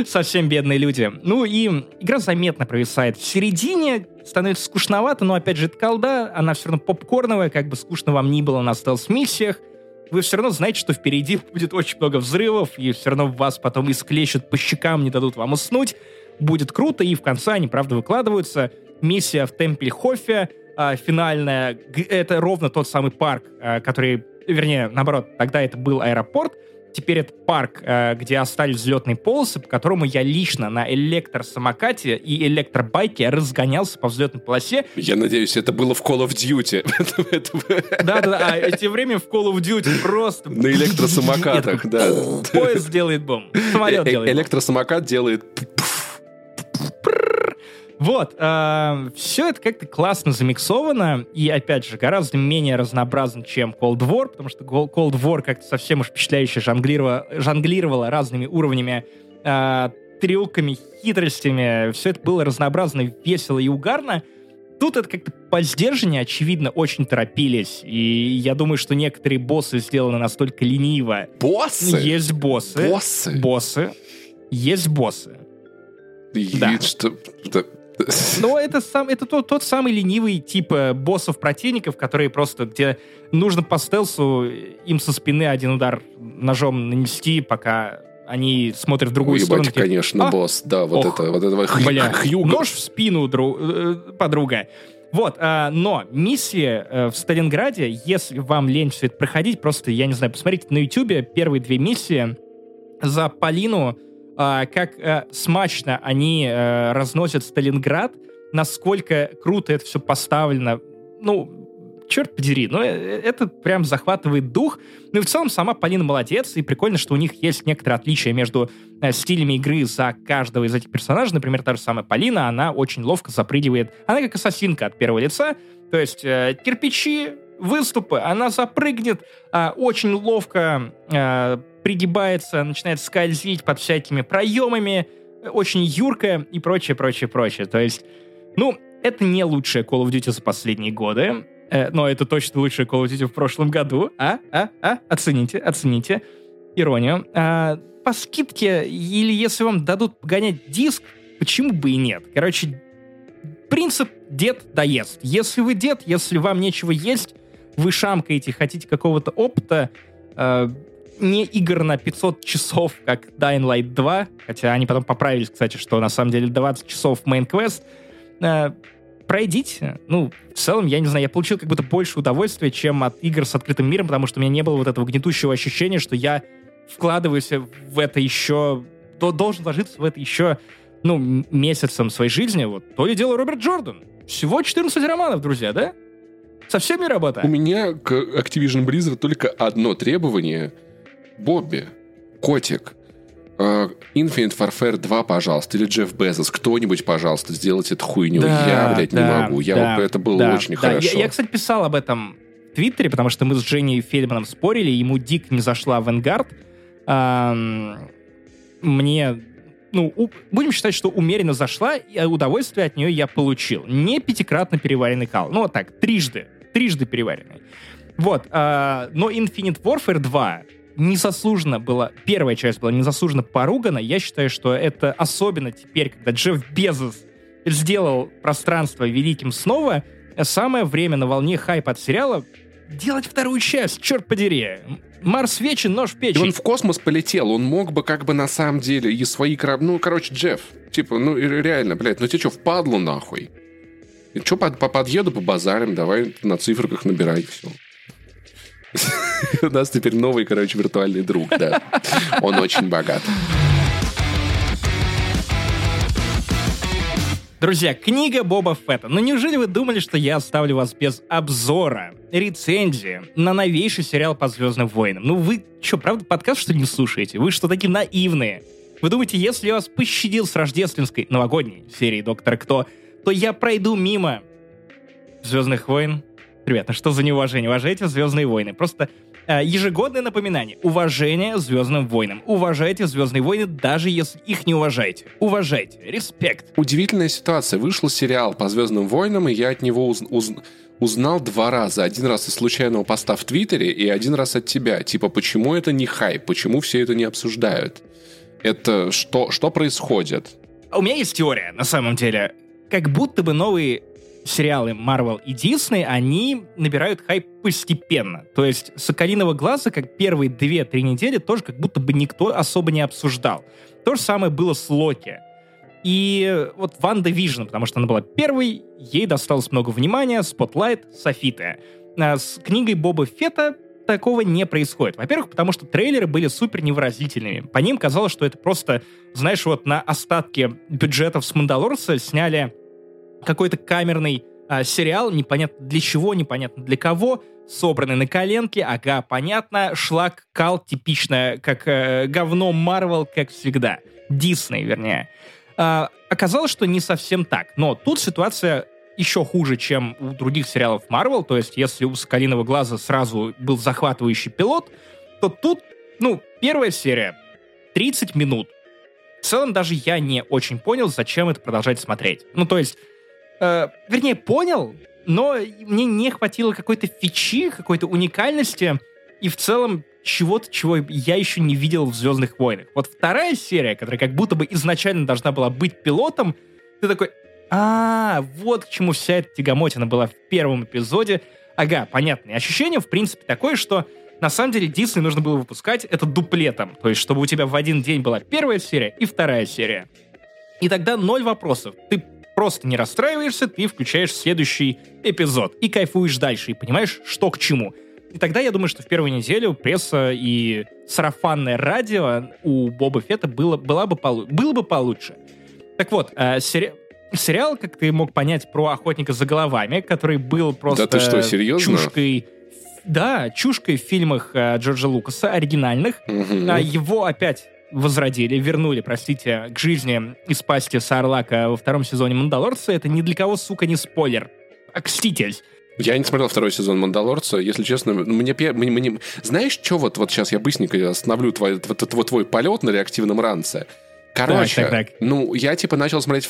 Совсем бедные люди. Ну и игра заметно провисает. В середине становится скучновато, но опять же, это колда, она все равно попкорновая, как бы скучно вам ни было на стелс-миссиях. Вы все равно знаете, что впереди будет очень много взрывов, и все равно вас потом исклещут по щекам, не дадут вам уснуть. Будет круто, и в конце они, правда, выкладываются. Миссия в Темпельхофе, а, финальная, это ровно тот самый парк, а, который, вернее, наоборот, тогда это был аэропорт, Теперь это парк, э, где остались взлетные полосы, по которому я лично на электросамокате и электробайке разгонялся по взлетной полосе. Я надеюсь, это было в Call of Duty. [laughs] Да-да-да, а тем временем в Call of Duty просто... На электросамокатах, да. Поезд делает бум, самолет Э- делает бум. Электросамокат делает... Вот, все это как-то классно замиксовано, и, опять же, гораздо менее разнообразно, чем Cold War, потому что Cold War как-то совсем уж впечатляюще жонглировала, жонглировала разными уровнями, э, трюками, хитростями. Все это было разнообразно, весело и угарно. Тут это как-то по сдержаннее, очевидно, очень торопились. И я думаю, что некоторые боссы сделаны настолько лениво. Боссы? Есть боссы. Боссы? Боссы. Есть боссы. И Да. что- да. Но это, сам, это тот, тот самый ленивый тип э, боссов противников, которые просто, где нужно по стелсу им со спины один удар ножом нанести, пока они смотрят в другую Ой, сторону. ебать, типа, конечно, «А, босс. Да, вот ох, это, вот это вот хью- Бля, [laughs] Хьюго. нож в спину, дру- э, подруга. Вот, а, но миссии э, в Сталинграде, если вам лень все это проходить, просто, я не знаю, посмотрите на Ютубе первые две миссии за Полину, а, как э, смачно они э, разносят Сталинград, насколько круто это все поставлено. Ну, черт подери, но э, это прям захватывает дух. Ну и в целом сама Полина молодец, и прикольно, что у них есть некоторые отличия между стилями игры за каждого из этих персонажей. Например, та же самая Полина, она очень ловко запрыгивает. Она как ассасинка от первого лица, то есть кирпичи, выступы, она запрыгнет, а, очень ловко пригибается, начинает скользить под всякими проемами, очень юркая и прочее, прочее, прочее. То есть, ну, это не лучшая Call of Duty за последние годы, э, но это точно лучшая Call of Duty в прошлом году. А? А? А? Оцените, оцените иронию. А, по скидке, или если вам дадут гонять диск, почему бы и нет? Короче, принцип дед доест. Если вы дед, если вам нечего есть, вы шамкаете, хотите какого-то опыта, э, не игр на 500 часов, как Dying Light 2, хотя они потом поправились, кстати, что на самом деле 20 часов main quest, э, пройдите. Ну, в целом, я не знаю, я получил как будто больше удовольствия, чем от игр с открытым миром, потому что у меня не было вот этого гнетущего ощущения, что я вкладываюсь в это еще, то должен вложиться в это еще, ну, месяцем своей жизни. Вот то ли дело Роберт Джордан. Всего 14 романов, друзья, да? Со всеми работа. У меня к Activision Blizzard только одно требование. Бобби, котик, э, Infinite Warfare 2, пожалуйста, или Джефф Безос, кто-нибудь, пожалуйста, сделайте эту хуйню. Да, я, блядь, да, не могу. Я да, вот, это было да, очень да. хорошо. Я, я, кстати, писал об этом в Твиттере, потому что мы с Женей Фельдманом спорили, ему дик не зашла в Vanguard. Ам, мне, ну, у- будем считать, что умеренно зашла, и удовольствие от нее я получил. Не пятикратно переваренный кал. Ну, вот так, трижды. Трижды переваренный. Вот. а, но Infinite Warfare 2 незаслуженно была, первая часть была незаслуженно поругана. Я считаю, что это особенно теперь, когда Джефф Безос сделал пространство великим снова, самое время на волне хайпа от сериала делать вторую часть, черт подери. Марс вечен, нож в И печень. он в космос полетел, он мог бы как бы на самом деле и свои корабли... Ну, короче, Джефф, типа, ну и реально, блядь, ну тебе что, впадло нахуй? И что, по, по подъеду, по базарам, давай на циферках набирай, все. [laughs] У нас теперь новый, короче, виртуальный друг, да. Он очень богат. Друзья, книга Боба Фетта. Но неужели вы думали, что я оставлю вас без обзора, рецензии на новейший сериал по Звездным войнам? Ну вы что, правда подкаст что ли не слушаете? Вы что, такие наивные? Вы думаете, если я вас пощадил с рождественской новогодней серии Доктора Кто, то я пройду мимо Звездных войн? Ребята, что за неуважение? Уважайте Звездные войны. Просто э, ежегодное напоминание. Уважение Звездным войнам. Уважайте Звездные войны, даже если их не уважаете. Уважайте. Респект. Удивительная ситуация. Вышел сериал по Звездным войнам, и я от него уз- уз- узнал два раза. Один раз из случайного поста в Твиттере и один раз от тебя. Типа, почему это не хайп? Почему все это не обсуждают? Это что, что происходит? У меня есть теория, на самом деле. Как будто бы новые сериалы Marvel и Disney, они набирают хайп постепенно. То есть «Соколиного глаза», как первые 2-3 недели, тоже как будто бы никто особо не обсуждал. То же самое было с Локи. И вот WandaVision, потому что она была первой, ей досталось много внимания, spotlight, софиты. А с книгой Боба Фета такого не происходит. Во-первых, потому что трейлеры были супер невыразительными. По ним казалось, что это просто, знаешь, вот на остатке бюджетов с Мандалорца сняли какой-то камерный а, сериал, непонятно для чего, непонятно для кого, собранный на коленке, ага, понятно, шлак, кал, типичное, как э, говно Марвел, как всегда. Дисней, вернее. А, оказалось, что не совсем так. Но тут ситуация еще хуже, чем у других сериалов Marvel. То есть, если у «Соколиного глаза» сразу был захватывающий пилот, то тут, ну, первая серия, 30 минут. В целом, даже я не очень понял, зачем это продолжать смотреть. Ну, то есть, э, вернее, понял, но мне не хватило какой-то фичи, какой-то уникальности и в целом чего-то, чего я еще не видел в «Звездных войнах». Вот вторая серия, которая как будто бы изначально должна была быть пилотом, ты такой, а, вот к чему вся эта тягомотина была в первом эпизоде. Ага, понятно. И ощущение, в принципе, такое, что на самом деле Дисней нужно было выпускать это дуплетом. То есть, чтобы у тебя в один день была первая серия и вторая серия. И тогда ноль вопросов. Ты просто не расстраиваешься, ты включаешь следующий эпизод и кайфуешь дальше, и понимаешь, что к чему. И тогда я думаю, что в первую неделю пресса и сарафанное радио у Боба Фетта было, была бы полу- было бы получше. Так вот, э, сери- сериал, как ты мог понять, про охотника за головами, который был просто ты что, серьезно? чушкой. Да, чушкой в фильмах э, Джорджа Лукаса, оригинальных. Мгм. А его опять возродили, вернули, простите, к жизни из пасти Сарлака во втором сезоне Мандалорца. Это ни для кого, сука, не спойлер. Окститель. Я не смотрел второй сезон «Мандалорца». Если честно, мне... пе- мне, мне- Знаешь, что вот, вот сейчас я быстренько остановлю твой, вот твой полет на реактивном ранце? Короче, Так, так, так. ну, я типа начал смотреть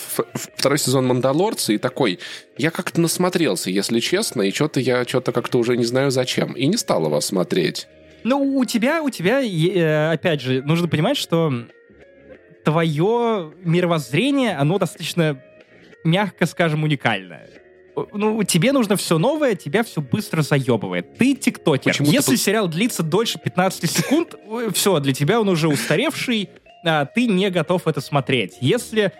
второй сезон «Мандалорца» и такой, я как-то насмотрелся, если честно, и что-то я что-то как-то уже не знаю зачем, и не стал его смотреть. Ну, у тебя, у тебя, э, опять же, нужно понимать, что твое мировоззрение, оно достаточно, мягко скажем, уникальное. Ну, тебе нужно все новое, тебя все быстро заебывает. Ты тиктокер. Почему-то Если по- сериал длится дольше 15 секунд, [laughs] все, для тебя он уже устаревший, а, ты не готов это смотреть. Если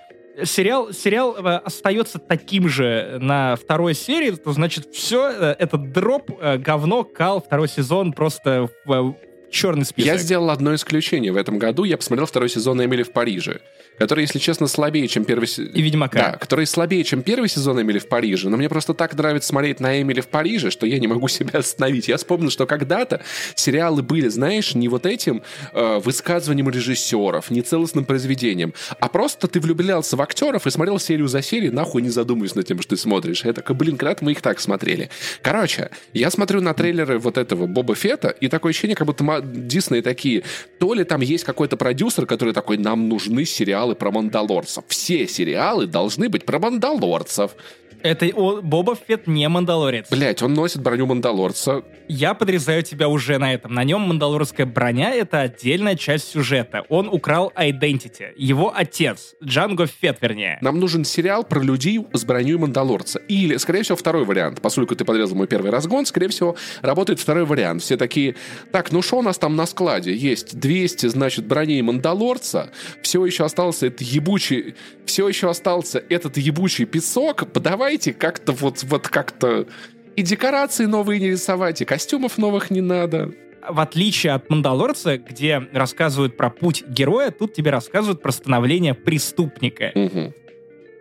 сериал, сериал э, остается таким же на второй серии, то значит все, этот дроп, э, говно, кал, второй сезон просто э, черный список. Я сделал одно исключение в этом году, я посмотрел второй сезон «Эмили в Париже», который, если честно, слабее, чем первый сезон. И Ведьмака. Да, который слабее, чем первый сезон «Эмили в Париже», но мне просто так нравится смотреть на «Эмили в Париже», что я не могу [laughs] себя остановить. Я вспомнил, что когда-то сериалы были, знаешь, не вот этим э, высказыванием режиссеров, не целостным произведением, а просто ты влюблялся в актеров и смотрел серию за серией, нахуй не задумываясь над тем, что ты смотришь. Я такой, блин, когда мы их так смотрели. Короче, я смотрю на трейлеры вот этого Боба Фета, и такое ощущение, как будто Дисней такие, то ли там есть какой-то продюсер, который такой, нам нужны сериалы про мандалорцев. Все сериалы должны быть про мандалорцев. Это о, Боба Фетт не Мандалорец. Блять, он носит броню мандалорца. Я подрезаю тебя уже на этом. На нем мандалорская броня — это отдельная часть сюжета. Он украл Identity. Его отец, Джанго Фетт, вернее. Нам нужен сериал про людей с броней мандалорца. Или, скорее всего, второй вариант. Поскольку ты подрезал мой первый разгон, скорее всего, работает второй вариант. Все такие, так, ну что у нас там на складе? Есть 200, значит, броней мандалорца. Все еще остался этот ебучий... Все еще остался этот ебучий песок. Давайте как-то вот, вот как-то... И декорации новые не рисовать, и костюмов новых не надо. В отличие от Мандалорца, где рассказывают про путь героя, тут тебе рассказывают про становление преступника. Мгм.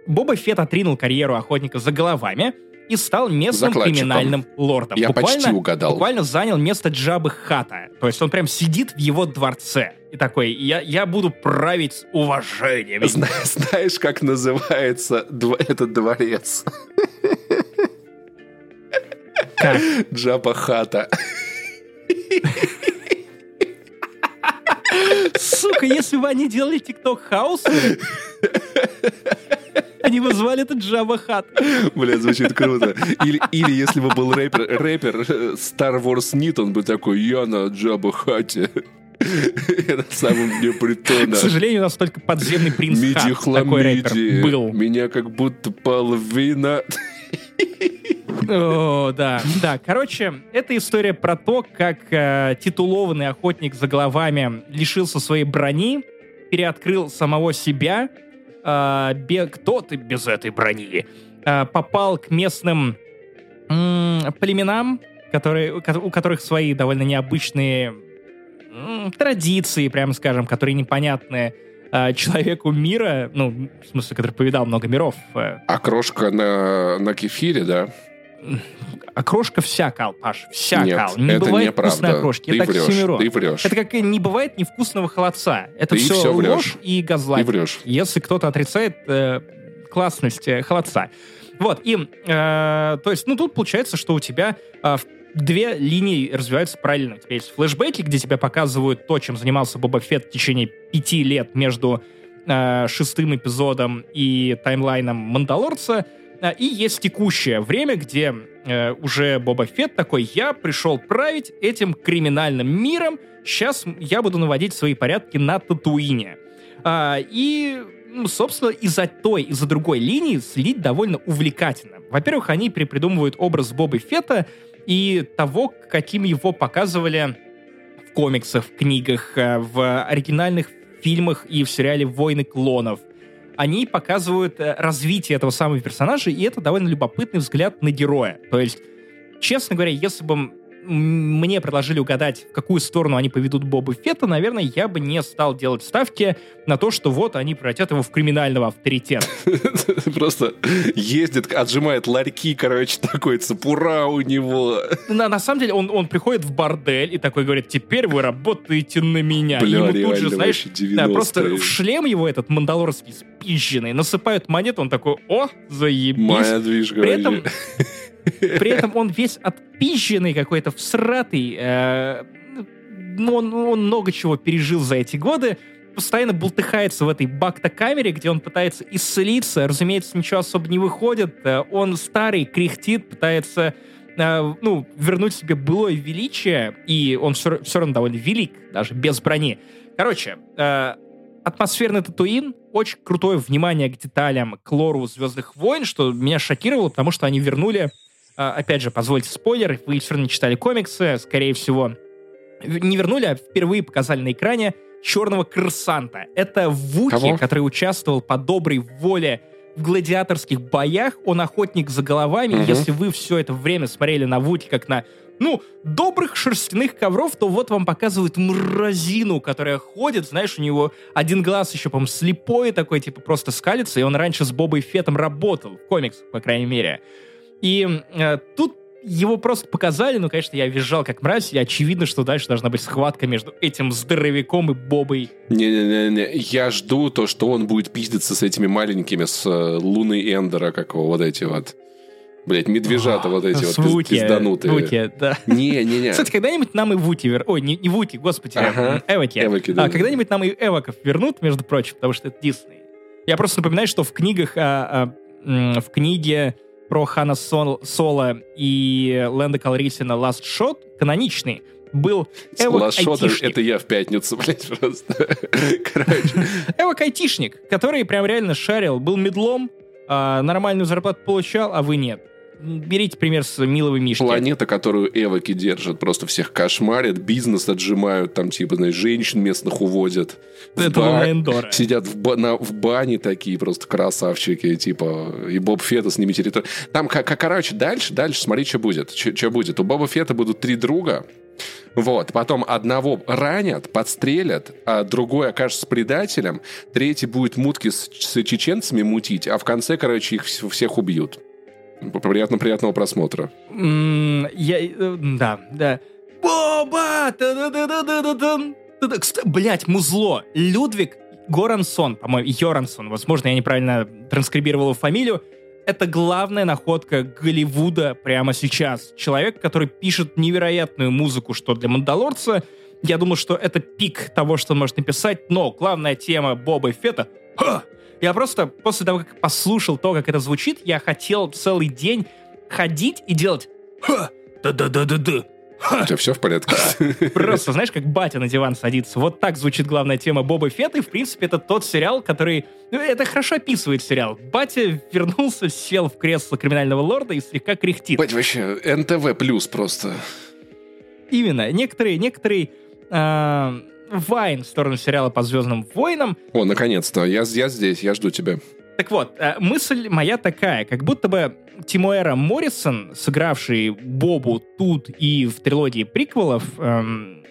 Боба Фетт отринул карьеру охотника за головами и стал местным криминальным лордом. Я буквально, почти угадал. Буквально занял место Джабы Хата. То есть он прям сидит в его дворце. И такой, я, я буду править с уважением. Зна- Знаешь, как называется дво- этот дворец? Как? Джаба Хата. Сука, если бы они делали TikTok хаус, они бы звали это Джаба Хат. Бля, звучит круто. Или, или если бы был рэпер, рэпер э, Star Wars Нит, он бы такой, я на Джаба Хате. Я на самом дне К притона. сожалению, у нас только подземный принц Миди Хат, такой рэпер, хламиди. был. Меня как будто половина. О, да, да. Короче, это история про то, как э, титулованный охотник за головами лишился своей брони, переоткрыл самого себя. Э, кто ты без этой брони? Э, попал к местным м, племенам, которые, у ко- у которых свои довольно необычные м, традиции, прямо скажем, которые непонятны э, человеку мира, ну, в смысле, который повидал много миров, э, Окрошка на, на кефире, да? Окрошка вся кал, Паш, вся Нет, кал. Не это бывает неправда. вкусной окрошки. Ты это врешь, оксюмерон. ты врешь. Это как не бывает невкусного холодца. Это Ты все, всё врешь. ложь и газлайт. Ты врешь. Если кто-то отрицает э, классность э, холодца. Вот, и, э, то есть, ну, тут получается, что у тебя э, две линии развиваются параллельно. У тебя есть флешбеки, где тебя показывают то, чем занимался Боба Фетт в течение пяти лет между э, шестым эпизодом и таймлайном Мандалорца. А, И есть текущее время, где э, уже Боба Фетт такой, я пришел править этим криминальным миром, сейчас я буду наводить свои порядки на Татуине. А, и, ну, собственно, из-за той, из-за другой линии следить довольно увлекательно. Во-первых, они придумывают образ Боба Фетта и того, каким его показывали в комиксах, в книгах, э, в оригинальных фильмах и в сериале «Войны клонов». Они показывают э, развитие этого самого персонажа, и это довольно любопытный взгляд на героя. То есть, честно говоря, если бы мне предложили угадать, в какую сторону они поведут Боба Фетта, наверное, я бы не стал делать ставки на то, что вот они превратят его в криминального авторитета. [laughs] Просто ездит, отжимает ларьки, короче, такой цепура у него. На, на самом деле он, он приходит в бордель и такой говорит, теперь вы работаете на меня. Бля, Ему тут же, знаешь, да, просто 90-е. в шлем его этот мандалорский спизженный, насыпают монету, он такой, о, заебись. Моя движка При этом. [laughs] при этом он весь отпизженный какой-то, всратый. э, ну, он, он много чего пережил за эти годы. постоянно бултыхается в этой бакта-камере, где он пытается исцелиться. Разумеется, ничего особо не выходит. Э, он старый, кряхтит, пытается э, ну, вернуть себе былое величие, и он все, все равно довольно велик, даже без брони. Короче, атмосферный Татуин, очень крутое внимание к деталям, к лору Звездных войн, что меня шокировало, потому что они вернули, опять же, позвольте спойлер, вы все равно читали комиксы, скорее всего, не вернули, а впервые показали на экране черного крысанта. Это Вуки, Кого? который участвовал по доброй воле в гладиаторских боях. Он охотник за головами. Мгм. Если вы все это время смотрели на Вуки как на, ну, добрых шерстяных ковров, то вот вам показывают мразину, которая ходит, знаешь, у него один глаз еще, по-моему, слепой такой, типа просто скалится, и он раньше с Бобой Феттом работал, в комиксах, по крайней мере. И э, тут его просто показали, ну, конечно, я визжал как мразь, и очевидно, что дальше должна быть схватка между этим здоровяком и Бобой. Не-не-не, я жду то, что он будет пиздиться с этими маленькими, с э, Луны Эндера, как его, вот эти вот. Блять, медвежата вот эти [laughs] вот Вуки, пизданутые. Вуки, да. Не-не-не. Кстати, когда-нибудь нам и Вути вер... Ой, не, не Вути, господи, Ага. Эвоки. Эвоки, да. А, когда-нибудь нам и Эвоков вернут, между прочим, потому что это Дисней. Я просто напоминаю, что в книгах, а, а, в книге про Хана Сол- Соло и Лэнда Калрисина Last Shot каноничный был Эвок Лашота, это я в пятницу, [laughs] блядь, просто. Короче. Эвок айтишник, который прям реально шарил, был медлом, а, нормальную зарплату получал, а вы нет. Берите пример с Миловой Мишки. Планета, которую эвоки держат, просто всех кошмарят, бизнес отжимают, там, типа, знаешь, женщин местных уводят. Это ба- Эндора. Сидят в, ба- на- в бане такие просто красавчики, типа, и Боб Фетта с ними территорию. Там, как, короче, дальше, дальше, смотри, что будет. Что будет. У Боба Фетта будут три друга, вот, потом одного ранят, подстрелят, а другой окажется предателем, третий будет мутки с, с чеченцами мутить, а в конце, короче, их вс- всех убьют. Приятно, приятного просмотра. Я... э, Да, да. Боба! Блять, музло. Людвиг Горансон, по-моему, Йорансон, возможно, я неправильно транскрибировал его фамилию. Это главная находка Голливуда прямо сейчас. Человек, который пишет невероятную музыку, что для Мандалорца. Я думал, что это пик того, что он может написать, но главная тема Боба Фетта... Я просто после того, как послушал то, как это звучит, я хотел целый день ходить и делать «Ха! Да-да-да-да-да!» У тебя все в порядке? [laughs] Просто, знаешь, как батя на диван садится. Вот так звучит главная тема Боба Фетта, и, в принципе, это тот сериал, который... Ну, это хорошо описывает сериал. Батя вернулся, сел в кресло криминального лорда и слегка кряхтит. Бать, вообще, НТВ плюс просто. Именно. Некоторые, некоторые а, вайн в сторону сериала по «Звездным войнам». О, наконец-то, я, я здесь, я жду тебя. Так вот, а, мысль моя такая, как будто бы Тимуэра Моррисон, сыгравший Бобу тут и в трилогии приквелов, эм,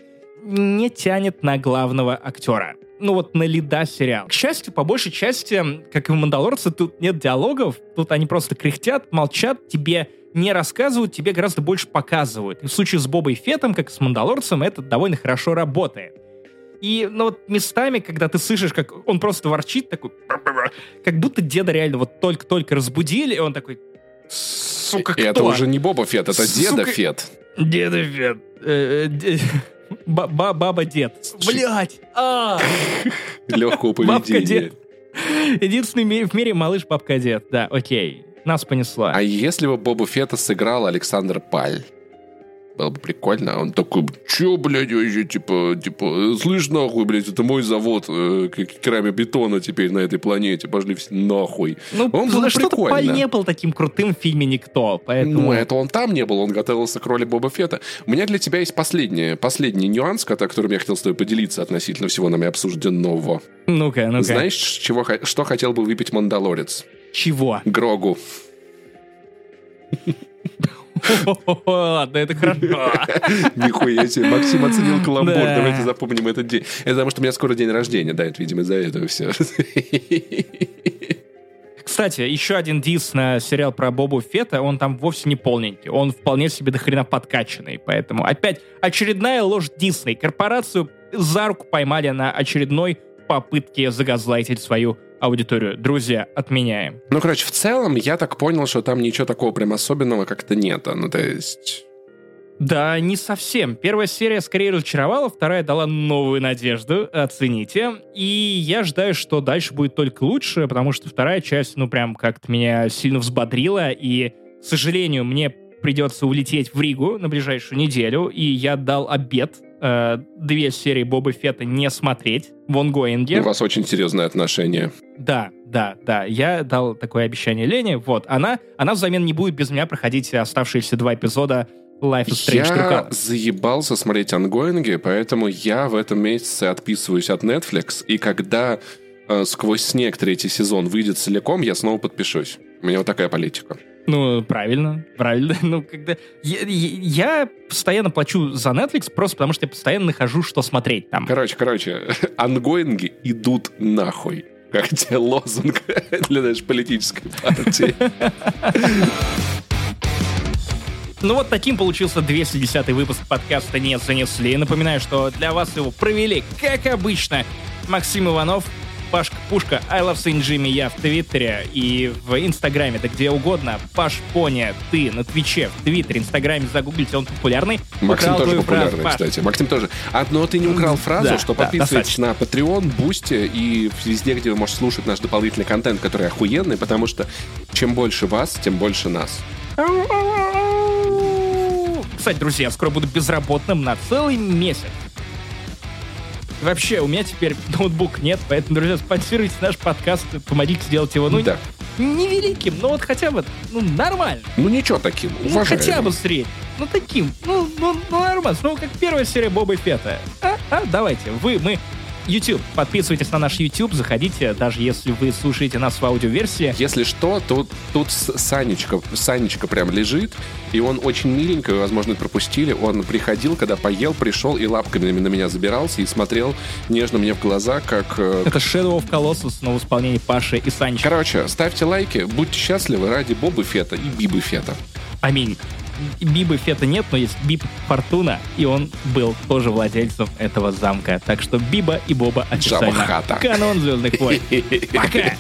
не тянет на главного актера. Ну вот на лида сериал. К счастью, по большей части, как и в «Мандалорце», тут нет диалогов, тут они просто кряхтят, молчат, тебе не рассказывают, тебе гораздо больше показывают. И в случае с Бобой Феттом, как и с «Мандалорцем», это довольно хорошо работает. И, ну вот местами, когда ты слышишь, как он просто ворчит, такой, как будто деда реально вот только-только разбудили, и он такой, сука, И кто? это уже не Боба Фет, это Сука. Деда Фет. Деда Фет. Э, э, де- Баба дед. Блять! А! Легкого Бабка поведения. дед. Единственный в мире малыш бабка дед. Да, окей. Нас понесла. А если бы Боба Фета сыграл Александр Паль? Было бы прикольно. Он такой, чё, блядь, вообще, типа, типа, слышь, нахуй, блядь, это мой завод э, к- керамобетона теперь на этой планете. Пошли все нахуй. Ну, Он был что-то прикольно. Не был таким крутым в фильме «Никто», поэтому... Ну, это он там не был, он готовился к роли Боба Фета. У меня для тебя есть последний, последний нюанс, ко- которым я хотел с тобой поделиться относительно всего нами обсужденного. Ну-ка, ну-ка. Знаешь, чего, что хотел бы выпить Мандалорец? Чего? Грогу. [laughs] Ладно, это хорошо. Нихуя себе. Максим оценил каламбур. Да. Давайте запомним этот день. Это потому, что у меня скоро день рождения. Да, это, видимо, из-за этого все. Кстати, еще один дис на сериал про Бобу Фета, он там вовсе не полненький. Он вполне себе дохрена подкачанный. Поэтому опять очередная ложь Дисней. Корпорацию за руку поймали на очередной попытке загазлайтить свою аудиторию. Друзья, отменяем. Ну, короче, в целом, я так понял, что там ничего такого прям особенного как-то нет. Ну, то есть... Да, не совсем. Первая серия скорее разочаровала, вторая дала новую надежду, оцените. И я ожидаю, что дальше будет только лучше, потому что вторая часть, ну, прям как-то меня сильно взбодрила, и, к сожалению, мне придется улететь в Ригу на ближайшую неделю, и я дал обед э, две серии Боба Фетта не смотреть в онгоинге. У вас очень серьезное отношение. Да, да, да. Я дал такое обещание Лене. Вот, она, она взамен не будет без меня проходить оставшиеся два эпизода Life is Strange Я заебался смотреть ангоинги, поэтому я в этом месяце отписываюсь от Netflix, и когда э, «Сквозь снег» третий сезон выйдет целиком, я снова подпишусь. У меня вот такая политика. Ну, правильно, правильно. [laughs] Ну, когда... Я, я- постоянно плачу за Netflix просто потому, что я постоянно нахожу, что смотреть там. Короче, короче, [laughs] ongoing и идут нахуй. Как [laughs] тебе лозунг для нашей политической партии. Ну вот таким получился 210 выпуск подкаста «Не занесли». Напоминаю, что для вас его провели, как обычно, Максим Иванов, Пашка Пушка, I Love Saint Jimmy, я в Твиттере и в Инстаграме, да где угодно. Паш Поня, ты на Твиче, в Твиттере, Инстаграме, загуглите, он популярный. Максим Украл тоже твою фразу. популярный, Паш, кстати. Максим тоже. А, но ты не украл фразу, Да, что да, подписывайтесь достаточно. на Patreon, Бусти и везде, где вы можете слушать наш дополнительный контент, который охуенный, потому что чем больше вас, тем больше нас. Кстати, друзья, я скоро буду безработным на целый месяц. И Вообще, у меня теперь ноутбук нет, поэтому, друзья, спонсируйте наш подкаст, помогите сделать его, ну, Да. невеликим, но вот хотя бы, ну, нормально. Ну ничего таким, Ну, уважаем. хотя бы средним. Ну, таким, ну, ну, ну, нормально. Ну, как первая серия Боба Фетта. А, а, давайте, вы, мы, YouTube. Подписывайтесь на наш YouTube, заходите, даже если вы слушаете нас в аудиоверсии. Если что, то тут Санечка, Санечка прям лежит, и он очень миленько, возможно, пропустили. Он приходил, когда поел, пришел и лапками на меня забирался и смотрел нежно мне в глаза, как... э, Это Shadow of Colossus, но в исполнении Паши и Санечка. Короче, ставьте лайки, будьте счастливы ради Бобы Фета и Бибы Фета. Аминь. Бибы Фета нет, но есть Биб Фортуна, и он был тоже владельцем этого замка. Так что Биба и Боба официально. Джабба Хата. Канон Звездных войн. Пока!